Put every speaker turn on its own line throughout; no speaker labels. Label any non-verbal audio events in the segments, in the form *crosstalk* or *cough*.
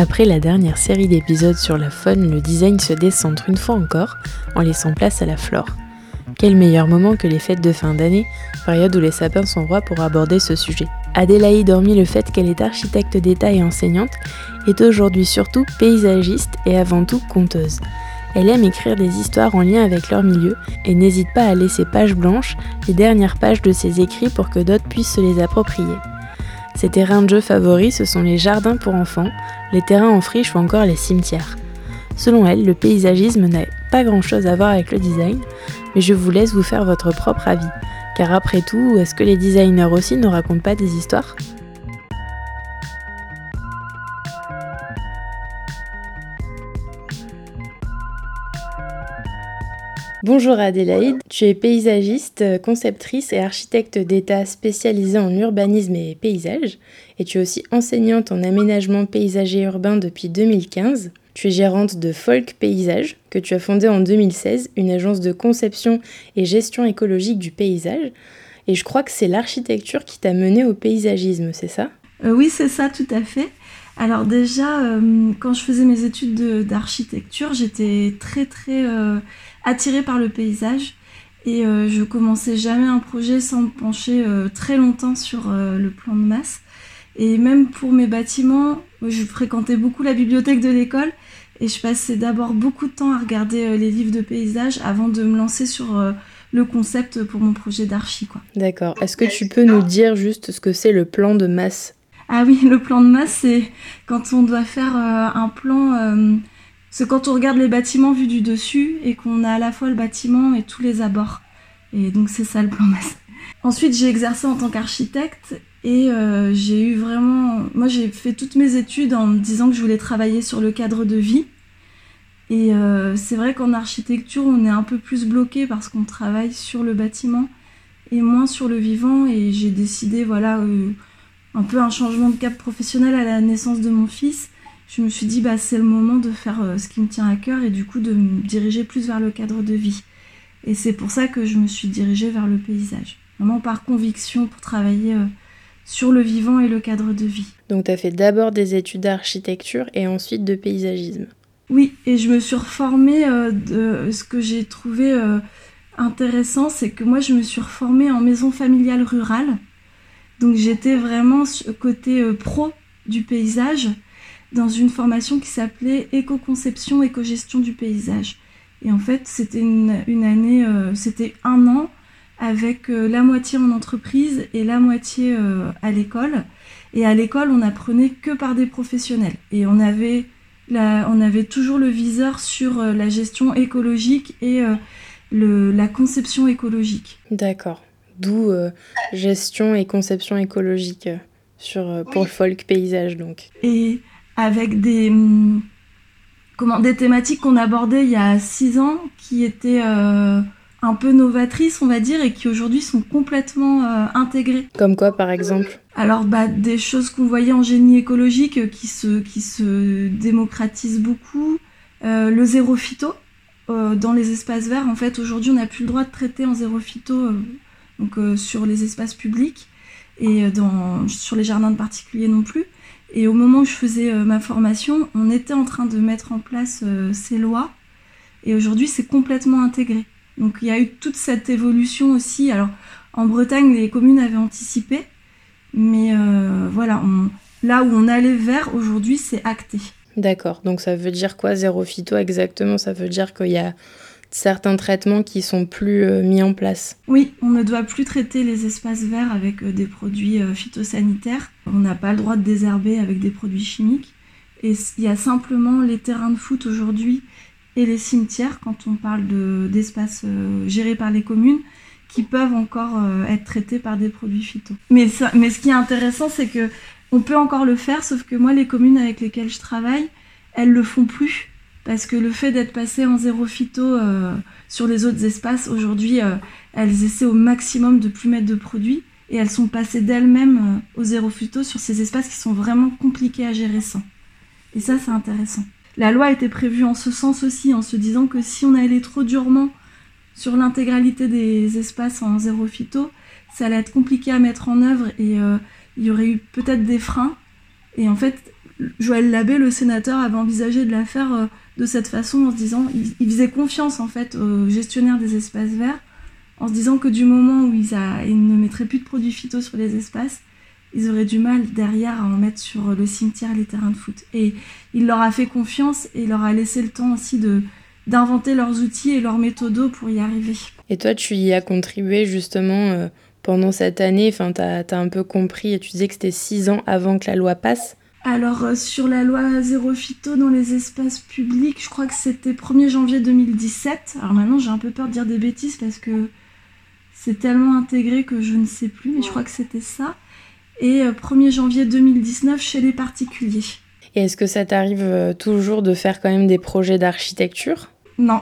Après la dernière série d'épisodes sur la faune, le design se décentre une fois encore en laissant place à la flore. Quel meilleur moment que les fêtes de fin d'année, période où les sapins sont rois pour aborder ce sujet. Adélaïde, hormis le fait qu'elle est architecte d'État et enseignante, est aujourd'hui surtout paysagiste et avant tout conteuse. Elle aime écrire des histoires en lien avec leur milieu et n'hésite pas à laisser page blanche les dernières pages de ses écrits pour que d'autres puissent se les approprier. Ses terrains de jeu favoris, ce sont les jardins pour enfants, les terrains en friche ou encore les cimetières. Selon elle, le paysagisme n'a pas grand-chose à voir avec le design, mais je vous laisse vous faire votre propre avis. Car après tout, est-ce que les designers aussi ne racontent pas des histoires? Bonjour Adélaïde, tu es paysagiste, conceptrice et architecte d'État spécialisée en urbanisme et paysage, et tu es aussi enseignante en aménagement paysager urbain depuis 2015. Tu es gérante de Folk Paysage, que tu as fondée en 2016, une agence de conception et gestion écologique du paysage. Et je crois que c'est l'architecture qui t'a mené au paysagisme, c'est ça?
Euh, Oui, c'est ça, tout à fait. Alors déjà, euh, quand je faisais mes études d'architecture, j'étais très très euh, attirée par le paysage et je commençais jamais un projet sans me pencher très longtemps sur le plan de masse. Et même pour mes bâtiments, je fréquentais beaucoup la bibliothèque de l'école et je passais d'abord beaucoup de temps à regarder les livres de paysage avant de me lancer sur le concept pour mon projet d'archi.
D'accord. Est-ce que tu peux nous dire juste ce que c'est le plan de masse?
Ah oui, le plan de masse, c'est quand on doit faire euh, un plan. Euh, c'est quand on regarde les bâtiments vus du dessus et qu'on a à la fois le bâtiment et tous les abords. Et donc c'est ça le plan de masse. Ensuite, j'ai exercé en tant qu'architecte et euh, j'ai eu vraiment. Moi, j'ai fait toutes mes études en me disant que je voulais travailler sur le cadre de vie. Et c'est vrai qu'en architecture, on est un peu plus bloqué parce qu'on travaille sur le bâtiment et moins sur le vivant. Et j'ai décidé, voilà un peu un changement de cap professionnel à la naissance de mon fils, je me suis dit bah c'est le moment de faire euh, ce qui me tient à cœur et du coup de me diriger plus vers le cadre de vie. Et c'est pour ça que je me suis dirigée vers le paysage. Vraiment par conviction pour travailler euh, sur le vivant et le cadre de vie.
Donc tu as fait d'abord des études d'architecture et ensuite de paysagisme.
Oui, et je me suis reformée euh, de ce que j'ai trouvé intéressant, c'est que moi je me suis reformée en maison familiale rurale. Donc j'étais vraiment côté euh, pro du paysage dans une formation qui s'appelait éco-conception, éco-gestion du paysage. Et en fait, c'était une, année, euh, c'était un an avec euh, la moitié en entreprise et la moitié à l'école. Et à l'école, on apprenait que par des professionnels. Et on avait, on avait toujours le viseur sur la gestion écologique et la conception écologique.
D'accord d'où euh, gestion et conception écologique euh, sur, euh, pour le folk paysage. Donc.
Et avec des, hum, comment, des thématiques qu'on abordait il y a six ans qui étaient un peu novatrices, on va dire, et qui aujourd'hui sont complètement intégrées.
Comme quoi, par exemple?
Alors, bah, des choses qu'on voyait en génie écologique qui se, qui se démocratisent beaucoup. le zéro phyto, dans les espaces verts, en fait, aujourd'hui, on n'a plus le droit de traiter en zéro phyto donc euh, sur les espaces publics et euh, dans, sur les jardins de particuliers non plus. Et au moment où je faisais euh, ma formation, on était en train de mettre en place ces lois et aujourd'hui c'est complètement intégré. Donc il y a eu toute cette évolution aussi. Alors en Bretagne, les communes avaient anticipé, mais voilà, là où on allait vers aujourd'hui, c'est acté.
D'accord, donc ça veut dire quoi zéro phyto exactement? Ça veut dire qu'il y a certains traitements qui sont plus euh, mis en place.
Oui, on ne doit plus traiter les espaces verts avec euh, des produits euh, phytosanitaires. On n'a pas le droit de désherber avec des produits chimiques. Et il y a simplement les terrains de foot aujourd'hui et les cimetières, quand on parle d'espaces gérés par les communes, qui peuvent encore être traités par des produits phyto. Mais, mais ce qui est intéressant, c'est que on peut encore le faire, sauf que moi, les communes avec lesquelles je travaille, elles le font plus parce que le fait d'être passé en zéro phyto sur les autres espaces, aujourd'hui, elles essaient au maximum de plus mettre de produits et elles sont passées d'elles-mêmes au zéro phyto sur ces espaces qui sont vraiment compliqués à gérer sans. Et ça, c'est intéressant. La loi était prévue en ce sens aussi, en se disant que si on allait trop durement sur l'intégralité des espaces en zéro phyto, ça allait être compliqué à mettre en œuvre et euh, il y aurait eu peut-être des freins. Et en fait, Joël Labbé, le sénateur, avait envisagé de la faire euh, de cette façon en se disant, il, faisait confiance en fait aux gestionnaires des espaces verts, en se disant que du moment où ils, ne mettraient plus de produits phyto sur les espaces, ils auraient du mal derrière à en mettre sur le cimetière et les terrains de foot. Et il leur a fait confiance et il leur a laissé le temps aussi de, d'inventer leurs outils et leurs méthodos pour y arriver.
Et toi, tu y as contribué justement euh, pendant cette année, enfin, tu as, un peu compris, et tu disais que c'était six ans avant que la loi passe.
Alors, euh, sur la loi zéro phyto dans les espaces publics, je crois que c'était 1er janvier 2017. Alors maintenant, j'ai un peu peur de dire des bêtises parce que c'est tellement intégré que je ne sais plus, mais je crois que c'était ça. Et 1er euh, janvier 2019 chez les particuliers.
Et est-ce que ça t'arrive toujours de faire quand même des projets d'architecture?
Non,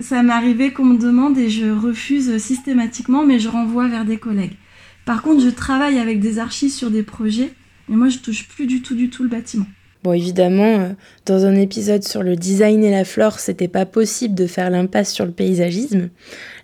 ça m'est arrivé qu'on me demande et je refuse systématiquement, mais je renvoie vers des collègues. Par contre, je travaille avec des archives sur des projets, mais moi je touche plus du tout du tout le bâtiment.
Bon, évidemment, euh, dans un épisode sur le design et la flore, c'était pas possible de faire l'impasse sur le paysagisme.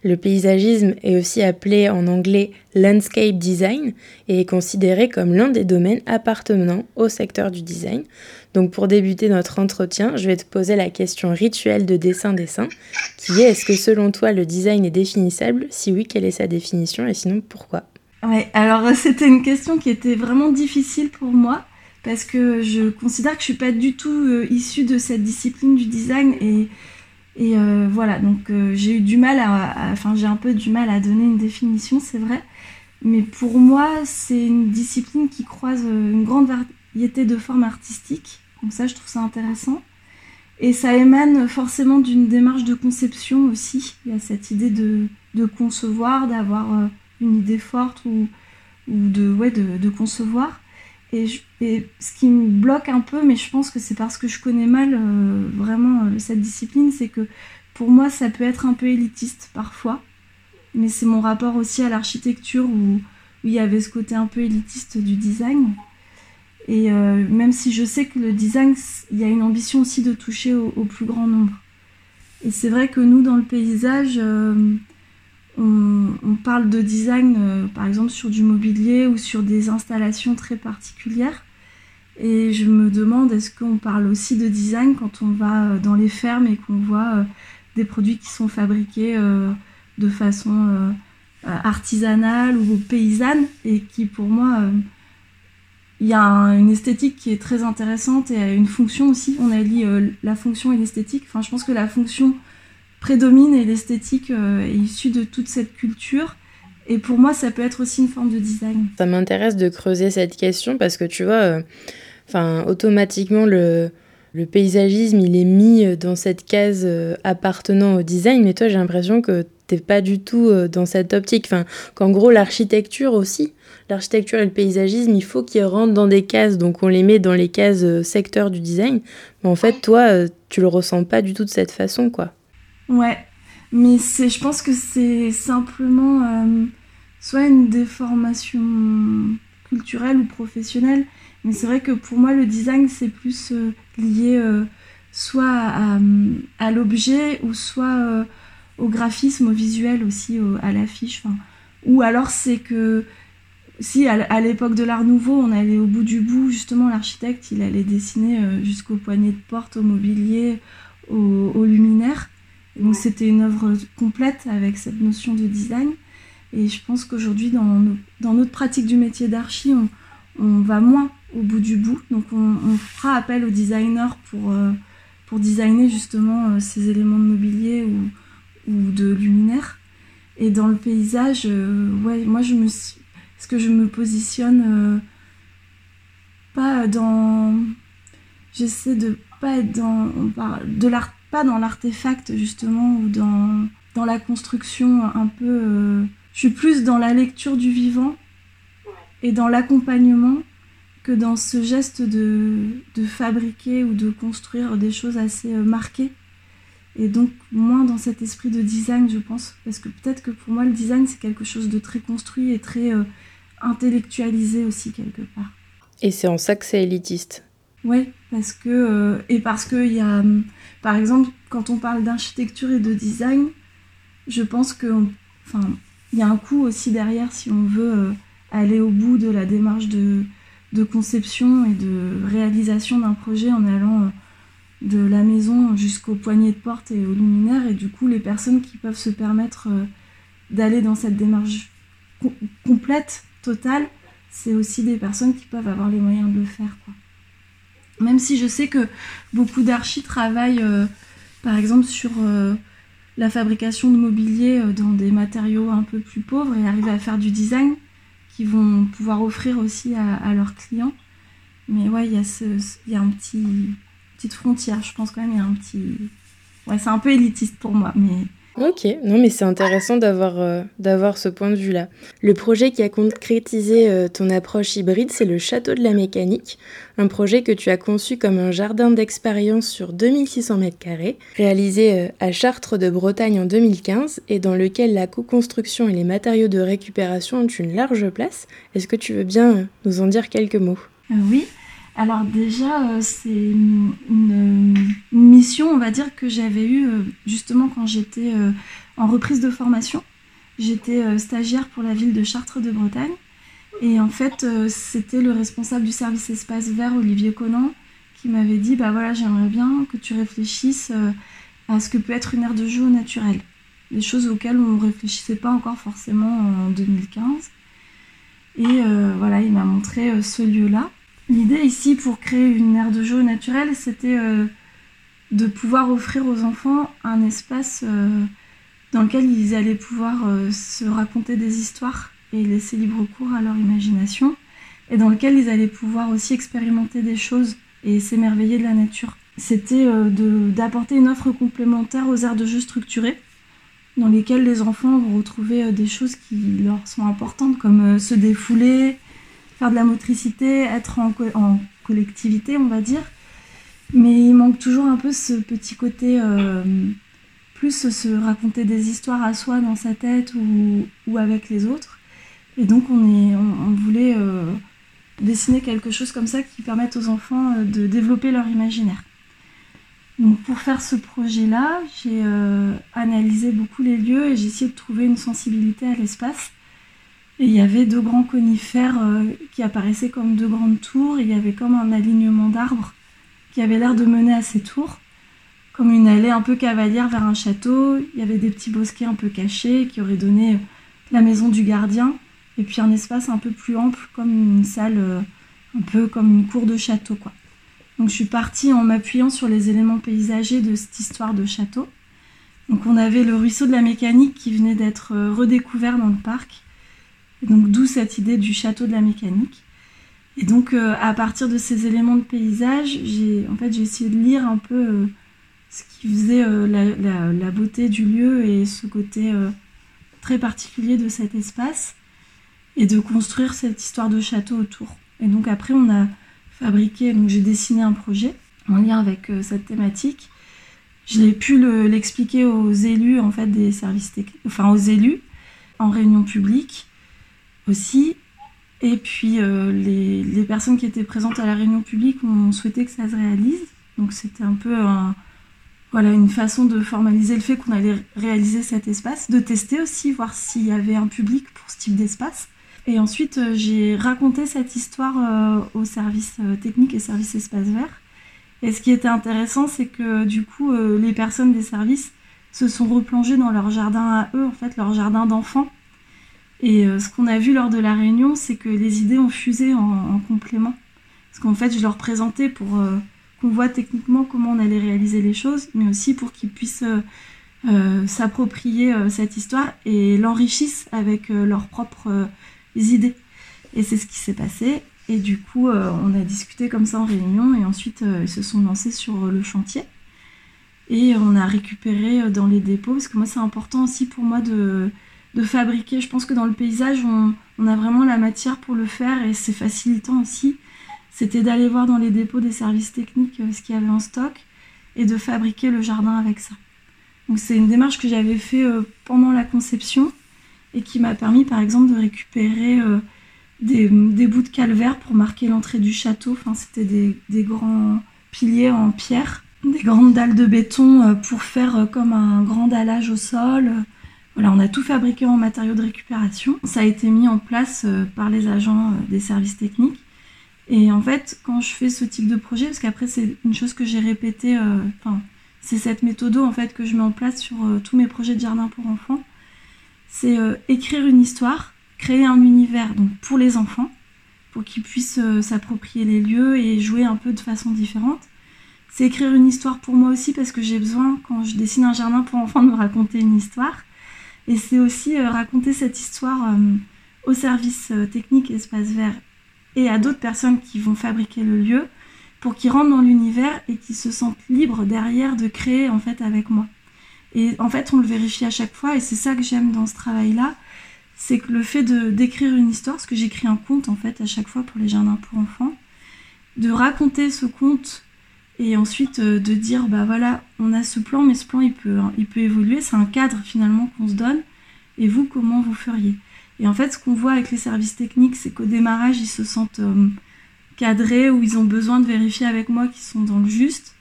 Le paysagisme est aussi appelé en anglais landscape design et est considéré comme l'un des domaines appartenant au secteur du design. Donc pour débuter notre entretien, je vais te poser la question rituelle de dessin-dessin, qui est est-ce que selon toi le design est définissable? Si oui, quelle est sa définition? Et sinon pourquoi?
Ouais, alors euh, c'était une question qui était vraiment difficile pour moi parce que je considère que je suis pas du tout euh, issue de cette discipline du design et et euh, voilà donc j'ai eu du mal à enfin j'ai un peu du mal à donner une définition c'est vrai mais pour moi c'est une discipline qui croise une grande variété de formes artistiques donc ça, je trouve ça intéressant. Et ça émane forcément d'une démarche de conception aussi. Il y a cette idée de, concevoir, d'avoir une idée forte ou, de, ouais, de, concevoir. Et, ce qui me bloque un peu, mais je pense que c'est parce que je connais mal euh, vraiment euh, cette discipline, c'est que pour moi, ça peut être un peu élitiste parfois. Mais c'est mon rapport aussi à l'architecture où il y avait ce côté un peu élitiste du design. Et euh, même si je sais que le design, il y a une ambition aussi de toucher au, plus grand nombre. Et c'est vrai que nous, dans le paysage, euh, on, parle de design, euh, par exemple, sur du mobilier ou sur des installations très particulières. Et je me demande, est-ce qu'on parle aussi de design quand on va dans les fermes et qu'on voit des produits qui sont fabriqués de façon artisanale ou paysanne et qui, pour moi, il y a une esthétique qui est très intéressante et une fonction aussi. On a euh, la fonction et l'esthétique. Enfin, je pense que la fonction prédomine et l'esthétique euh, est issue de toute cette culture. Et pour moi, ça peut être aussi une forme de design.
Ça m'intéresse de creuser cette question parce que tu vois, euh, enfin, automatiquement, le, le paysagisme, il est mis dans cette case appartenant au design. Mais toi, j'ai l'impression que t'es pas du tout dans cette optique. Enfin, qu'en gros, l'architecture aussi, l'architecture et le paysagisme, il faut qu'ils rentrent dans des cases. Donc on les met dans les cases euh, secteurs du design. Mais en fait, toi, euh, tu le ressens pas du tout de cette façon, quoi.
Ouais, mais c'est, je pense que c'est simplement euh, soit une déformation culturelle ou professionnelle. Mais c'est vrai que pour moi, le design, c'est plus lié soit à, l'objet ou soit au graphisme, au visuel aussi, à l'affiche. Ou alors c'est que si à l'époque de l'Art Nouveau, on allait au bout du bout, justement, l'architecte, il allait dessiner euh, jusqu'au poignet de porte, au mobilier, au, luminaire. Donc c'était une œuvre complète avec cette notion de design. Et je pense qu'aujourd'hui, dans, dans, notre pratique du métier d'archi, on, va moins au bout du bout. Donc on, fera appel aux designers pour, euh, pour designer justement euh, ces éléments de mobilier ou, ou, de luminaire. Et dans le paysage, ouais, moi je me suis est-ce que je me positionne euh, pas dans. J'essaie de pas être dans. De l'art, pas dans l'artefact justement ou dans, dans la construction un peu. Euh, je suis plus dans la lecture du vivant et dans l'accompagnement que dans ce geste de, de, fabriquer ou de construire des choses assez euh, marquées. et donc moins dans cet esprit de design, je pense, parce que peut-être que pour moi le design c'est quelque chose de très construit et très euh, intellectualisé aussi quelque part.
Et c'est en ça que c'est élitiste.
Oui, parce que euh, et parce que il y a, hum, par exemple, quand on parle d'architecture et de design, je pense que, enfin, il y a un coût aussi derrière si on veut euh, aller au bout de la démarche de, de conception et de réalisation d'un projet en allant de la maison jusqu'au poignet de porte et aux luminaires. Et du coup, les personnes qui peuvent se permettre euh, d'aller dans cette démarche complète, totale, c'est aussi des personnes qui peuvent avoir les moyens de le faire. Quoi. Même si je sais que beaucoup d'archis travaillent, euh, par exemple, sur euh, la fabrication de mobilier dans des matériaux un peu plus pauvres et arrivent à faire du design qu'ils vont pouvoir offrir aussi à, leurs clients. Mais ouais, il y, y a un petit petite frontière. Je pense quand même il y a un petit. Ouais, c'est un peu élitiste pour moi, mais.
Ok, non mais c'est intéressant d'avoir euh, d'avoir ce point de vue-là. Le projet qui a concrétisé euh, ton approche hybride, c'est le Château de la Mécanique, un projet que tu as conçu comme un jardin d'expérience sur 2600 m2, réalisé euh, à Chartres de Bretagne en 2015 et dans lequel la co-construction et les matériaux de récupération ont une large place. Est-ce que tu veux bien nous en dire quelques mots?
Oui, alors déjà, euh, c'est une, mission, on va dire, que j'avais eue euh, justement quand j'étais euh, en reprise de formation. J'étais stagiaire pour la ville de Chartres de Bretagne. Et en fait, c'était le responsable du service espace vert, Olivier Conan, qui m'avait dit, bah voilà, j'aimerais bien que tu réfléchisses à ce que peut être une aire de jeu au naturel. Des choses auxquelles on ne réfléchissait pas encore forcément en 2015. Et voilà, il m'a montré ce lieu-là. L'idée ici pour créer une aire de jeu naturelle, c'était euh, de pouvoir offrir aux enfants un espace euh, dans lequel ils allaient pouvoir euh, se raconter des histoires et laisser libre cours à leur imagination, et dans lequel ils allaient pouvoir aussi expérimenter des choses et s'émerveiller de la nature. C'était d'apporter une offre complémentaire aux aires de jeu structurées, dans lesquelles les enfants vont retrouver des choses qui leur sont importantes, comme se défouler, faire de la motricité, être en, collectivité, on va dire. Mais il manque toujours un peu ce petit côté, euh, plus se raconter des histoires à soi dans sa tête ou, avec les autres. Et donc on, voulait euh, dessiner quelque chose comme ça qui permette aux enfants euh, de développer leur imaginaire. Donc pour faire ce projet-là, j'ai analysé beaucoup les lieux et j'ai essayé de trouver une sensibilité à l'espace et il y avait deux grands conifères euh, qui apparaissaient comme deux grandes tours. il y avait comme un alignement d'arbres qui avait l'air de mener à ces tours, comme une allée un peu cavalière vers un château. Il y avait des petits bosquets un peu cachés qui auraient donné la maison du gardien. Et puis un espace un peu plus ample, comme une salle, euh, un peu comme une cour de château. Quoi. Donc je suis partie en m'appuyant sur les éléments paysagers de cette histoire de château. Donc on avait le ruisseau de la mécanique qui venait d'être euh, redécouvert dans le parc donc d'où cette idée du château de la mécanique. Et donc euh, à partir de ces éléments de paysage, j'ai en fait j'ai essayé de lire un peu euh, ce qui faisait euh, la, beauté du lieu et ce côté très particulier de cet espace et de construire cette histoire de château autour. Et donc après on a fabriqué, donc j'ai dessiné un projet en lien avec cette thématique. Je l'ai pu l'expliquer aux élus en fait des services enfin aux élus en réunion publique Et puis euh, les, personnes qui étaient présentes à la réunion publique ont souhaité que ça se réalise. Donc c'était un peu voilà, une façon de formaliser le fait qu'on allait réaliser cet espace, de tester aussi, voir s'il y avait un public pour ce type d'espace. Et ensuite, euh, j'ai raconté cette histoire euh, au service technique et service espace vert. Et ce qui était intéressant, c'est que du coup, les personnes des services se sont replongées dans leur jardin à eux, en fait, leur jardin d'enfants et euh, ce qu'on a vu lors de la réunion, c'est que les idées ont fusé en, complément. Parce qu'en fait, je leur présentais pour euh, qu'on voit techniquement comment on allait réaliser les choses, mais aussi pour qu'ils puissent euh, s'approprier cette histoire et l'enrichissent avec leurs propres idées. Et c'est ce qui s'est passé. Et du coup, on a discuté comme ça en réunion et ensuite ils se sont lancés sur le chantier. Et on a récupéré dans les dépôts, parce que moi c'est important aussi pour moi de, de fabriquer. Je pense que dans le paysage, on, a vraiment la matière pour le faire et c'est facilitant aussi. C'était d'aller voir dans les dépôts des services techniques euh, ce qu'il y avait en stock et de fabriquer le jardin avec ça. Donc c'est une démarche que j'avais fait pendant la conception et qui m'a permis par exemple de récupérer des, bouts de calvaire pour marquer l'entrée du château. Enfin, c'était des, grands piliers en pierre, des grandes dalles de béton pour faire comme un grand dallage au sol. On a tout fabriqué en matériaux de récupération. Ça a été mis en place par les agents des services techniques. Et en fait, quand je fais ce type de projet, parce qu'après c'est une chose que j'ai répétée, euh, c'est cette méthode en fait que je mets en place sur euh, tous mes projets de jardin pour enfants, c'est euh, écrire une histoire, créer un univers pour les enfants, pour qu'ils puissent s'approprier les lieux et jouer un peu de façon différente. C'est écrire une histoire pour moi aussi parce que j'ai besoin, quand je dessine un jardin pour enfants, de me raconter une histoire. Et c'est aussi raconter cette histoire au service technique espace vert et à d'autres personnes qui vont fabriquer le lieu pour qu'ils rentrent dans l'univers et qu'ils se sentent libres derrière de créer en fait avec moi. Et en fait, on le vérifie à chaque fois et c'est ça que j'aime dans ce travail-là, c'est que le fait d'écrire une histoire, parce que j'écris un conte en fait à chaque fois pour les jardins pour enfants, de raconter ce conte et ensuite euh, de dire bah voilà, on a ce plan, mais ce plan il peut il peut évoluer, c'est un cadre finalement qu'on se donne. Et vous, comment vous feriez? Et en fait, ce qu'on voit avec les services techniques, c'est qu'au démarrage, ils se sentent euh, cadrés ou ils ont besoin de vérifier avec moi qu'ils sont dans le juste.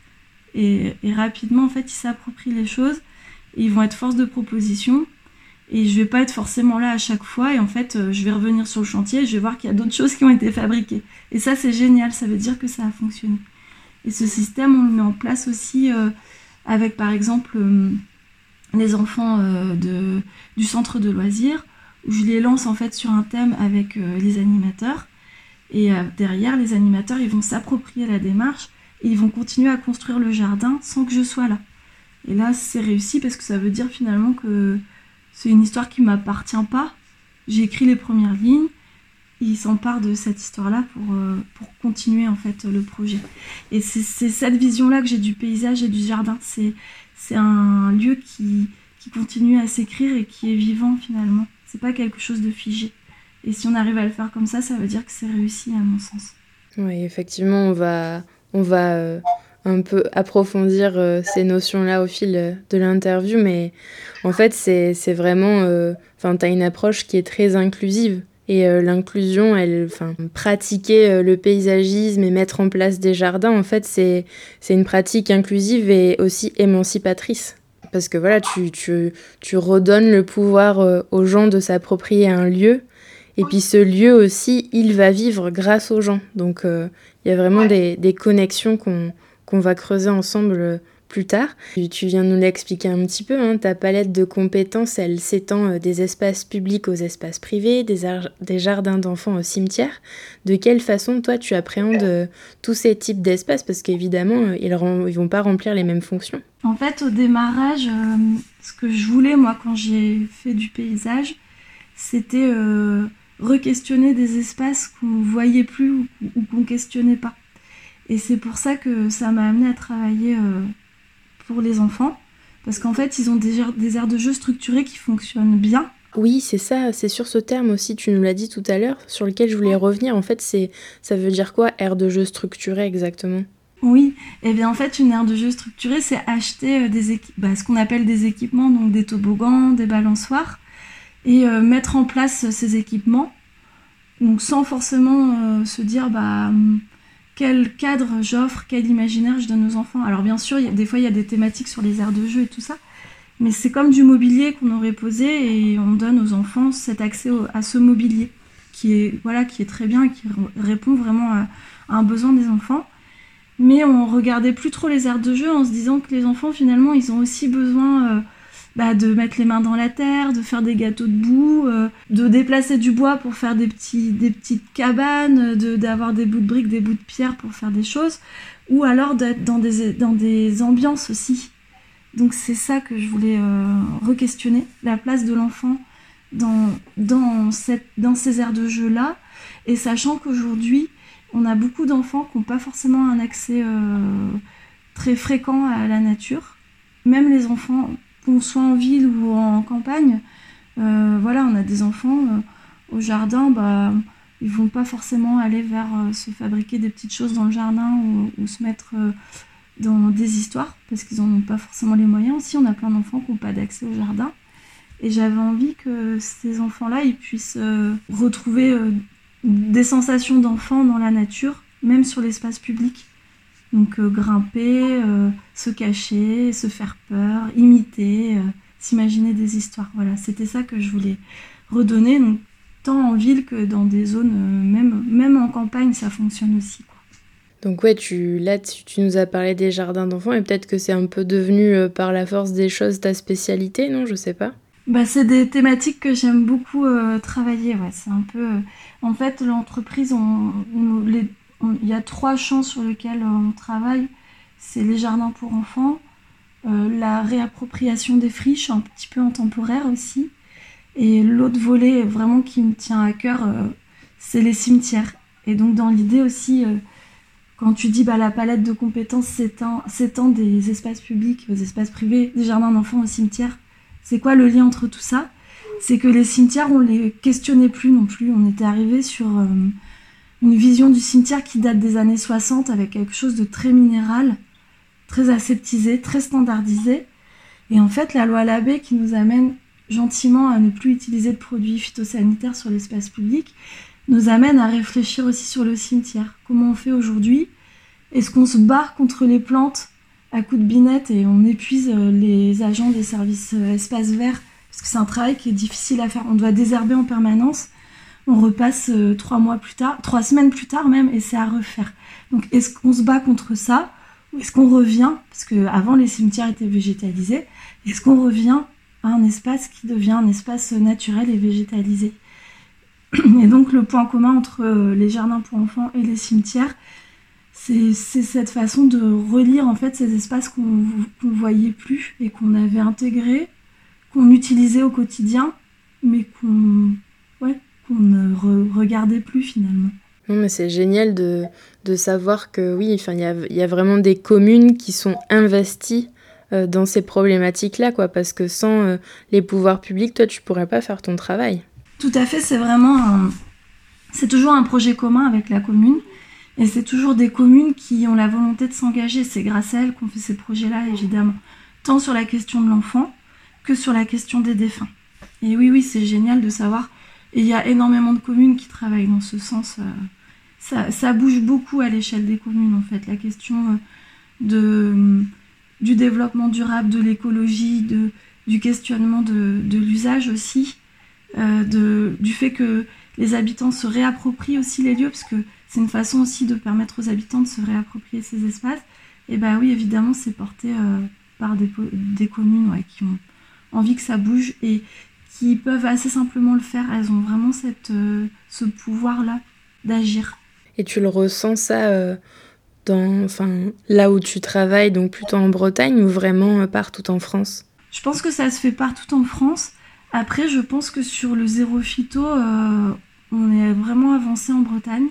Et, rapidement, en fait, ils s'approprient les choses. Ils vont être force de proposition. Et je vais pas être forcément là à chaque fois. Et en fait, euh, je vais revenir sur le chantier et je vais voir qu'il y a d'autres choses qui ont été fabriquées. Et ça, c'est génial. Ça veut dire que ça a fonctionné. Et ce système, on le met en place aussi euh, avec, par exemple, les enfants de, du centre de loisirs où je les lance en fait sur un thème avec euh, les animateurs. Et euh, derrière, les animateurs, ils vont s'approprier la démarche et ils vont continuer à construire le jardin sans que je sois là. Et là, c'est réussi parce que ça veut dire finalement que c'est une histoire qui m'appartient pas. J'ai écrit les premières lignes, ils s'emparent de cette histoire-là pour, euh, pour continuer en fait le projet. Et c'est cette vision-là que j'ai du paysage et du jardin. C'est un lieu qui, qui continue à s'écrire et qui est vivant finalement. C'est pas quelque chose de figé. Et si on arrive à le faire comme ça, ça veut dire que c'est réussi à mon sens.
Oui, effectivement, on va, on va euh, un peu approfondir euh, ces notions-là au fil de l'interview, mais en fait, c'est vraiment. Enfin, tu as une approche qui est très inclusive. Et l'inclusion, elle, enfin, pratiquer le paysagisme et mettre en place des jardins, en fait, c'est une pratique inclusive et aussi émancipatrice parce que voilà, tu, tu, tu redonnes le pouvoir euh, aux gens de s'approprier un lieu. Et puis ce lieu aussi, il va vivre grâce aux gens. Donc euh, il y a vraiment des, des, connexions qu'on qu'on va creuser ensemble euh, plus tard. Tu viens nous l'expliquer un petit peu, hein, ta palette de compétences, elle s'étend euh, des espaces publics aux espaces privés, des, jardins d'enfants au cimetière. De quelle façon, toi, tu appréhendes euh, tous ces types d'espaces? Parce qu'évidemment, euh, ils ne vont pas remplir les mêmes fonctions.
En fait, au démarrage, ce que je voulais, moi, quand j'ai fait du paysage, c'était re-questionner des espaces qu'on voyait plus ou, ou qu'on questionnait pas. Et c'est pour ça que ça m'a amené à travailler pour les enfants, parce qu'en fait, ils ont des, des aires de jeu structurées qui fonctionnent bien.
Oui, c'est ça, c'est sur ce terme aussi, tu nous l'as dit tout à l'heure, sur lequel je voulais revenir. En fait, c'est ça veut dire quoi, aire de jeu structurée exactement?
Oui, et eh bien en fait une aire de jeu structurée c'est acheter euh, des bah, ce qu'on appelle des équipements, donc des toboggans, des balançoires, et euh, mettre en place ces équipements, donc sans forcément euh, se dire bah hum, quel cadre j'offre, quel imaginaire je donne aux enfants. Alors bien sûr, des fois il y a des thématiques sur les aires de jeu et tout ça, mais c'est comme du mobilier qu'on aurait posé et on donne aux enfants cet accès à ce mobilier qui est voilà qui est très bien et qui répond vraiment à, un besoin des enfants. Mais on regardait plus trop les aires de jeu en se disant que les enfants finalement ils ont aussi besoin euh, bah, de mettre les mains dans la terre, de faire des gâteaux de boue, euh, de déplacer du bois pour faire des, petits, des petites cabanes, d'avoir des bouts de briques, des bouts de pierre pour faire des choses, ou alors d'être dans des, dans des ambiances aussi. Donc c'est ça que je voulais euh, re-questionner, la place de l'enfant dans, dans, dans ces aires de jeu-là, et sachant qu'aujourd'hui, on a beaucoup d'enfants qui n'ont pas forcément un accès euh, très fréquent à la nature. Même les enfants qu'on soit en ville ou en campagne, euh, voilà, on a des enfants euh, au jardin, bah, ils vont pas forcément aller vers euh, se fabriquer des petites choses dans le jardin ou, se mettre dans des histoires, parce qu'ils n'en ont pas forcément les moyens aussi. On a plein d'enfants qui n'ont pas d'accès au jardin. Et j'avais envie que ces enfants-là, puissent retrouver des sensations d'enfant dans la nature, même sur l'espace public. Donc euh, grimper, se cacher, se faire peur, imiter, s'imaginer des histoires. Voilà, c'était ça que je voulais redonner. Donc tant en ville que dans des zones, même, même en campagne, ça fonctionne aussi.
Donc ouais, tu, là tu, nous as parlé des jardins d'enfants et peut-être que c'est un peu devenu par la force des choses ta spécialité, non? Je sais pas.
Bah, c'est des thématiques que j'aime beaucoup euh, travailler. Ouais. C'est un peu. Euh, en fait, l'entreprise, il y a trois champs sur lesquels euh, on travaille. C'est les jardins pour enfants, la réappropriation des friches, un petit peu en temporaire aussi. Et l'autre volet vraiment qui me tient à cœur, c'est les cimetières. Et donc dans l'idée aussi, quand tu dis bah, la palette de compétences s'étend des espaces publics aux espaces privés, des jardins d'enfants aux cimetières, c'est quoi le lien entre tout ça? C'est que les cimetières, on les questionnait plus non plus. On était arrivé sur euh, une vision du cimetière qui date des années 60 avec quelque chose de très minéral, très aseptisé, très standardisé. Et en fait, la loi Labbé qui nous amène gentiment à ne plus utiliser de produits phytosanitaires sur l'espace public, nous amène à réfléchir aussi sur le cimetière. Comment on fait aujourd'hui? Est-ce qu'on se bat contre les plantes à coups de binette et on épuise euh, les agents des services euh, espaces verts? Parce que c'est un travail qui est difficile à faire. On doit désherber en permanence. On repasse euh, trois mois plus tard, trois semaines plus tard même, et c'est à refaire. Donc est-ce qu'on se bat contre ça ou est-ce qu'on revient, parce que avant les cimetières étaient végétalisés, est-ce qu'on revient à un espace qui devient un espace naturel et végétalisé? Et donc le point commun entre les jardins pour enfants et les cimetières, c'est cette façon de relire en fait ces espaces qu'on ne voyait plus et qu'on avait intégrés, qu'on utilisait au quotidien, mais qu'on ne regardait plus finalement.
Non, mais c'est génial de, de, savoir que oui, il y a, y a vraiment des communes qui sont investies euh, dans ces problématiques-là, quoi, parce que sans euh, les pouvoirs publics, toi, tu pourrais pas faire ton travail.
Tout à fait, c'est vraiment c'est toujours un projet commun avec la commune. Et c'est toujours des communes qui ont la volonté de s'engager. C'est grâce à elles qu'on fait ces projets-là, évidemment. Tant sur la question de l'enfant que sur la question des défunts. Et oui, oui, c'est génial de savoir. Et il y a énormément de communes qui travaillent dans ce sens. Euh, ça, bouge beaucoup à l'échelle des communes, en fait. La question euh, de, du développement durable, de l'écologie, du questionnement de, l'usage aussi. Euh, du fait que les habitants se réapproprient aussi les lieux, parce que c'est une façon aussi de permettre aux habitants de se réapproprier ces espaces. Et bah oui, évidemment, c'est porté euh, par des, des communes qui ont envie que ça bouge et qui peuvent assez simplement le faire. Elles ont vraiment cette, euh, ce pouvoir-là d'agir.
Et tu le ressens ça euh, dans, enfin, là où tu travailles, donc plutôt en Bretagne ou vraiment partout en France?
Je pense que ça se fait partout en France. Après, je pense que sur le zéro phyto, on est vraiment avancé en Bretagne.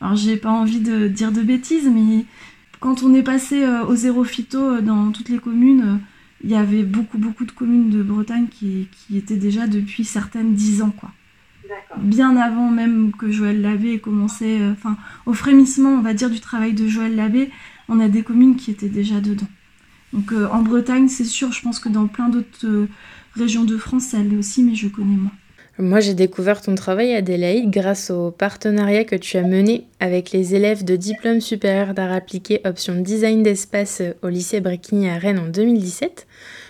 Alors j'ai pas envie de dire de bêtises, mais quand on est passé euh, au zéro phyto euh, dans toutes les communes, euh, il y avait beaucoup beaucoup de communes de Bretagne qui, étaient déjà depuis certaines dix ans quoi. Bien avant même que Joël Labbé ait commencé, enfin au frémissement on va dire du travail de Joël Labbé, on a des communes qui étaient déjà dedans. Donc en Bretagne c'est sûr, je pense que dans plein d'autres régions de France ça l'est aussi, mais je connais moins.
Moi, j'ai découvert ton travail, Adélaïde, grâce au partenariat que tu as mené avec les élèves de diplôme supérieur d'art appliqué option design d'espace au lycée Bréquigny à Rennes en 2017.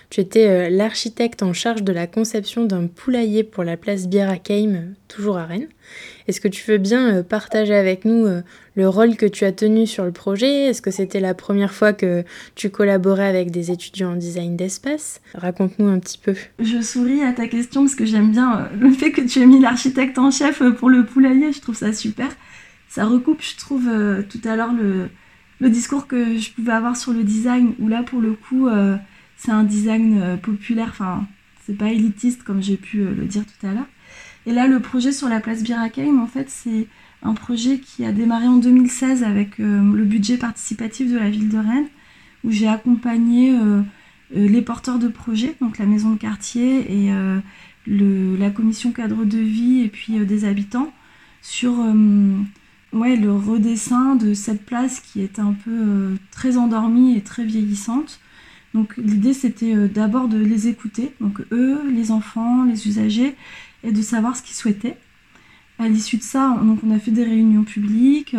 Tu étais euh, l'architecte en charge de la conception d'un poulailler pour la place Bierakeim, toujours à Rennes. Est-ce que tu veux bien euh, partager avec nous euh, le rôle que tu as tenu sur le projet? Est-ce que c'était la première fois que tu collaborais avec des étudiants en design d'espace? Raconte-nous un petit peu.
Je souris à ta question parce que j'aime bien le fait que tu aies mis l'architecte en chef pour le poulailler. Je trouve ça super. Ça recoupe, je trouve, tout à l'heure le, le discours que je pouvais avoir sur le design, où là, pour le coup, c'est un design euh, populaire, enfin, c'est pas élitiste comme j'ai pu euh, le dire tout à l'heure. Et là, le projet sur la place Birakeim, en fait, c'est un projet qui a démarré en 2016 avec euh, le budget participatif de la ville de Rennes, où j'ai accompagné les porteurs de projets, donc la maison de quartier et la commission cadre de vie et puis des habitants, sur le redessin de cette place qui est un peu très endormie et très vieillissante. Donc l'idée c'était d'abord de les écouter, donc eux, les enfants, les usagers, et de savoir ce qu'ils souhaitaient. À l'issue de ça, on a fait des réunions publiques.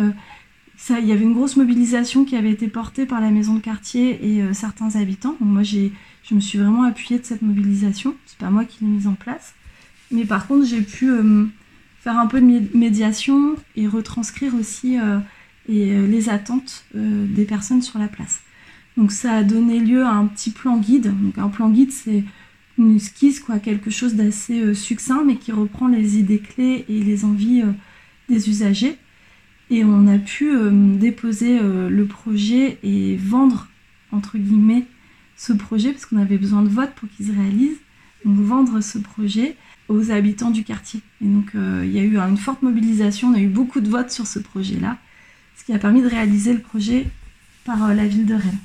Ça, il y avait une grosse mobilisation qui avait été portée par la maison de quartier et certains habitants. Moi j'ai je me suis vraiment appuyée de cette mobilisation. C'est pas moi qui l'ai mise en place. Mais par contre, j'ai pu euh, faire un peu de médiation et retranscrire aussi euh, euh, les attentes des personnes sur la place. Donc ça a donné lieu à un petit plan guide. Donc un plan guide, c'est une esquisse, quoi, quelque chose d'assez succinct, mais qui reprend les idées clés et les envies des usagers. Et on a pu déposer le projet et vendre, entre guillemets, ce projet, parce qu'on avait besoin de votes pour qu'ils se réalisent, donc vendre ce projet aux habitants du quartier. Et donc euh, il y a eu une forte mobilisation, on a eu beaucoup de votes sur ce projet-là, ce qui a permis de réaliser le projet par euh, la ville de Rennes.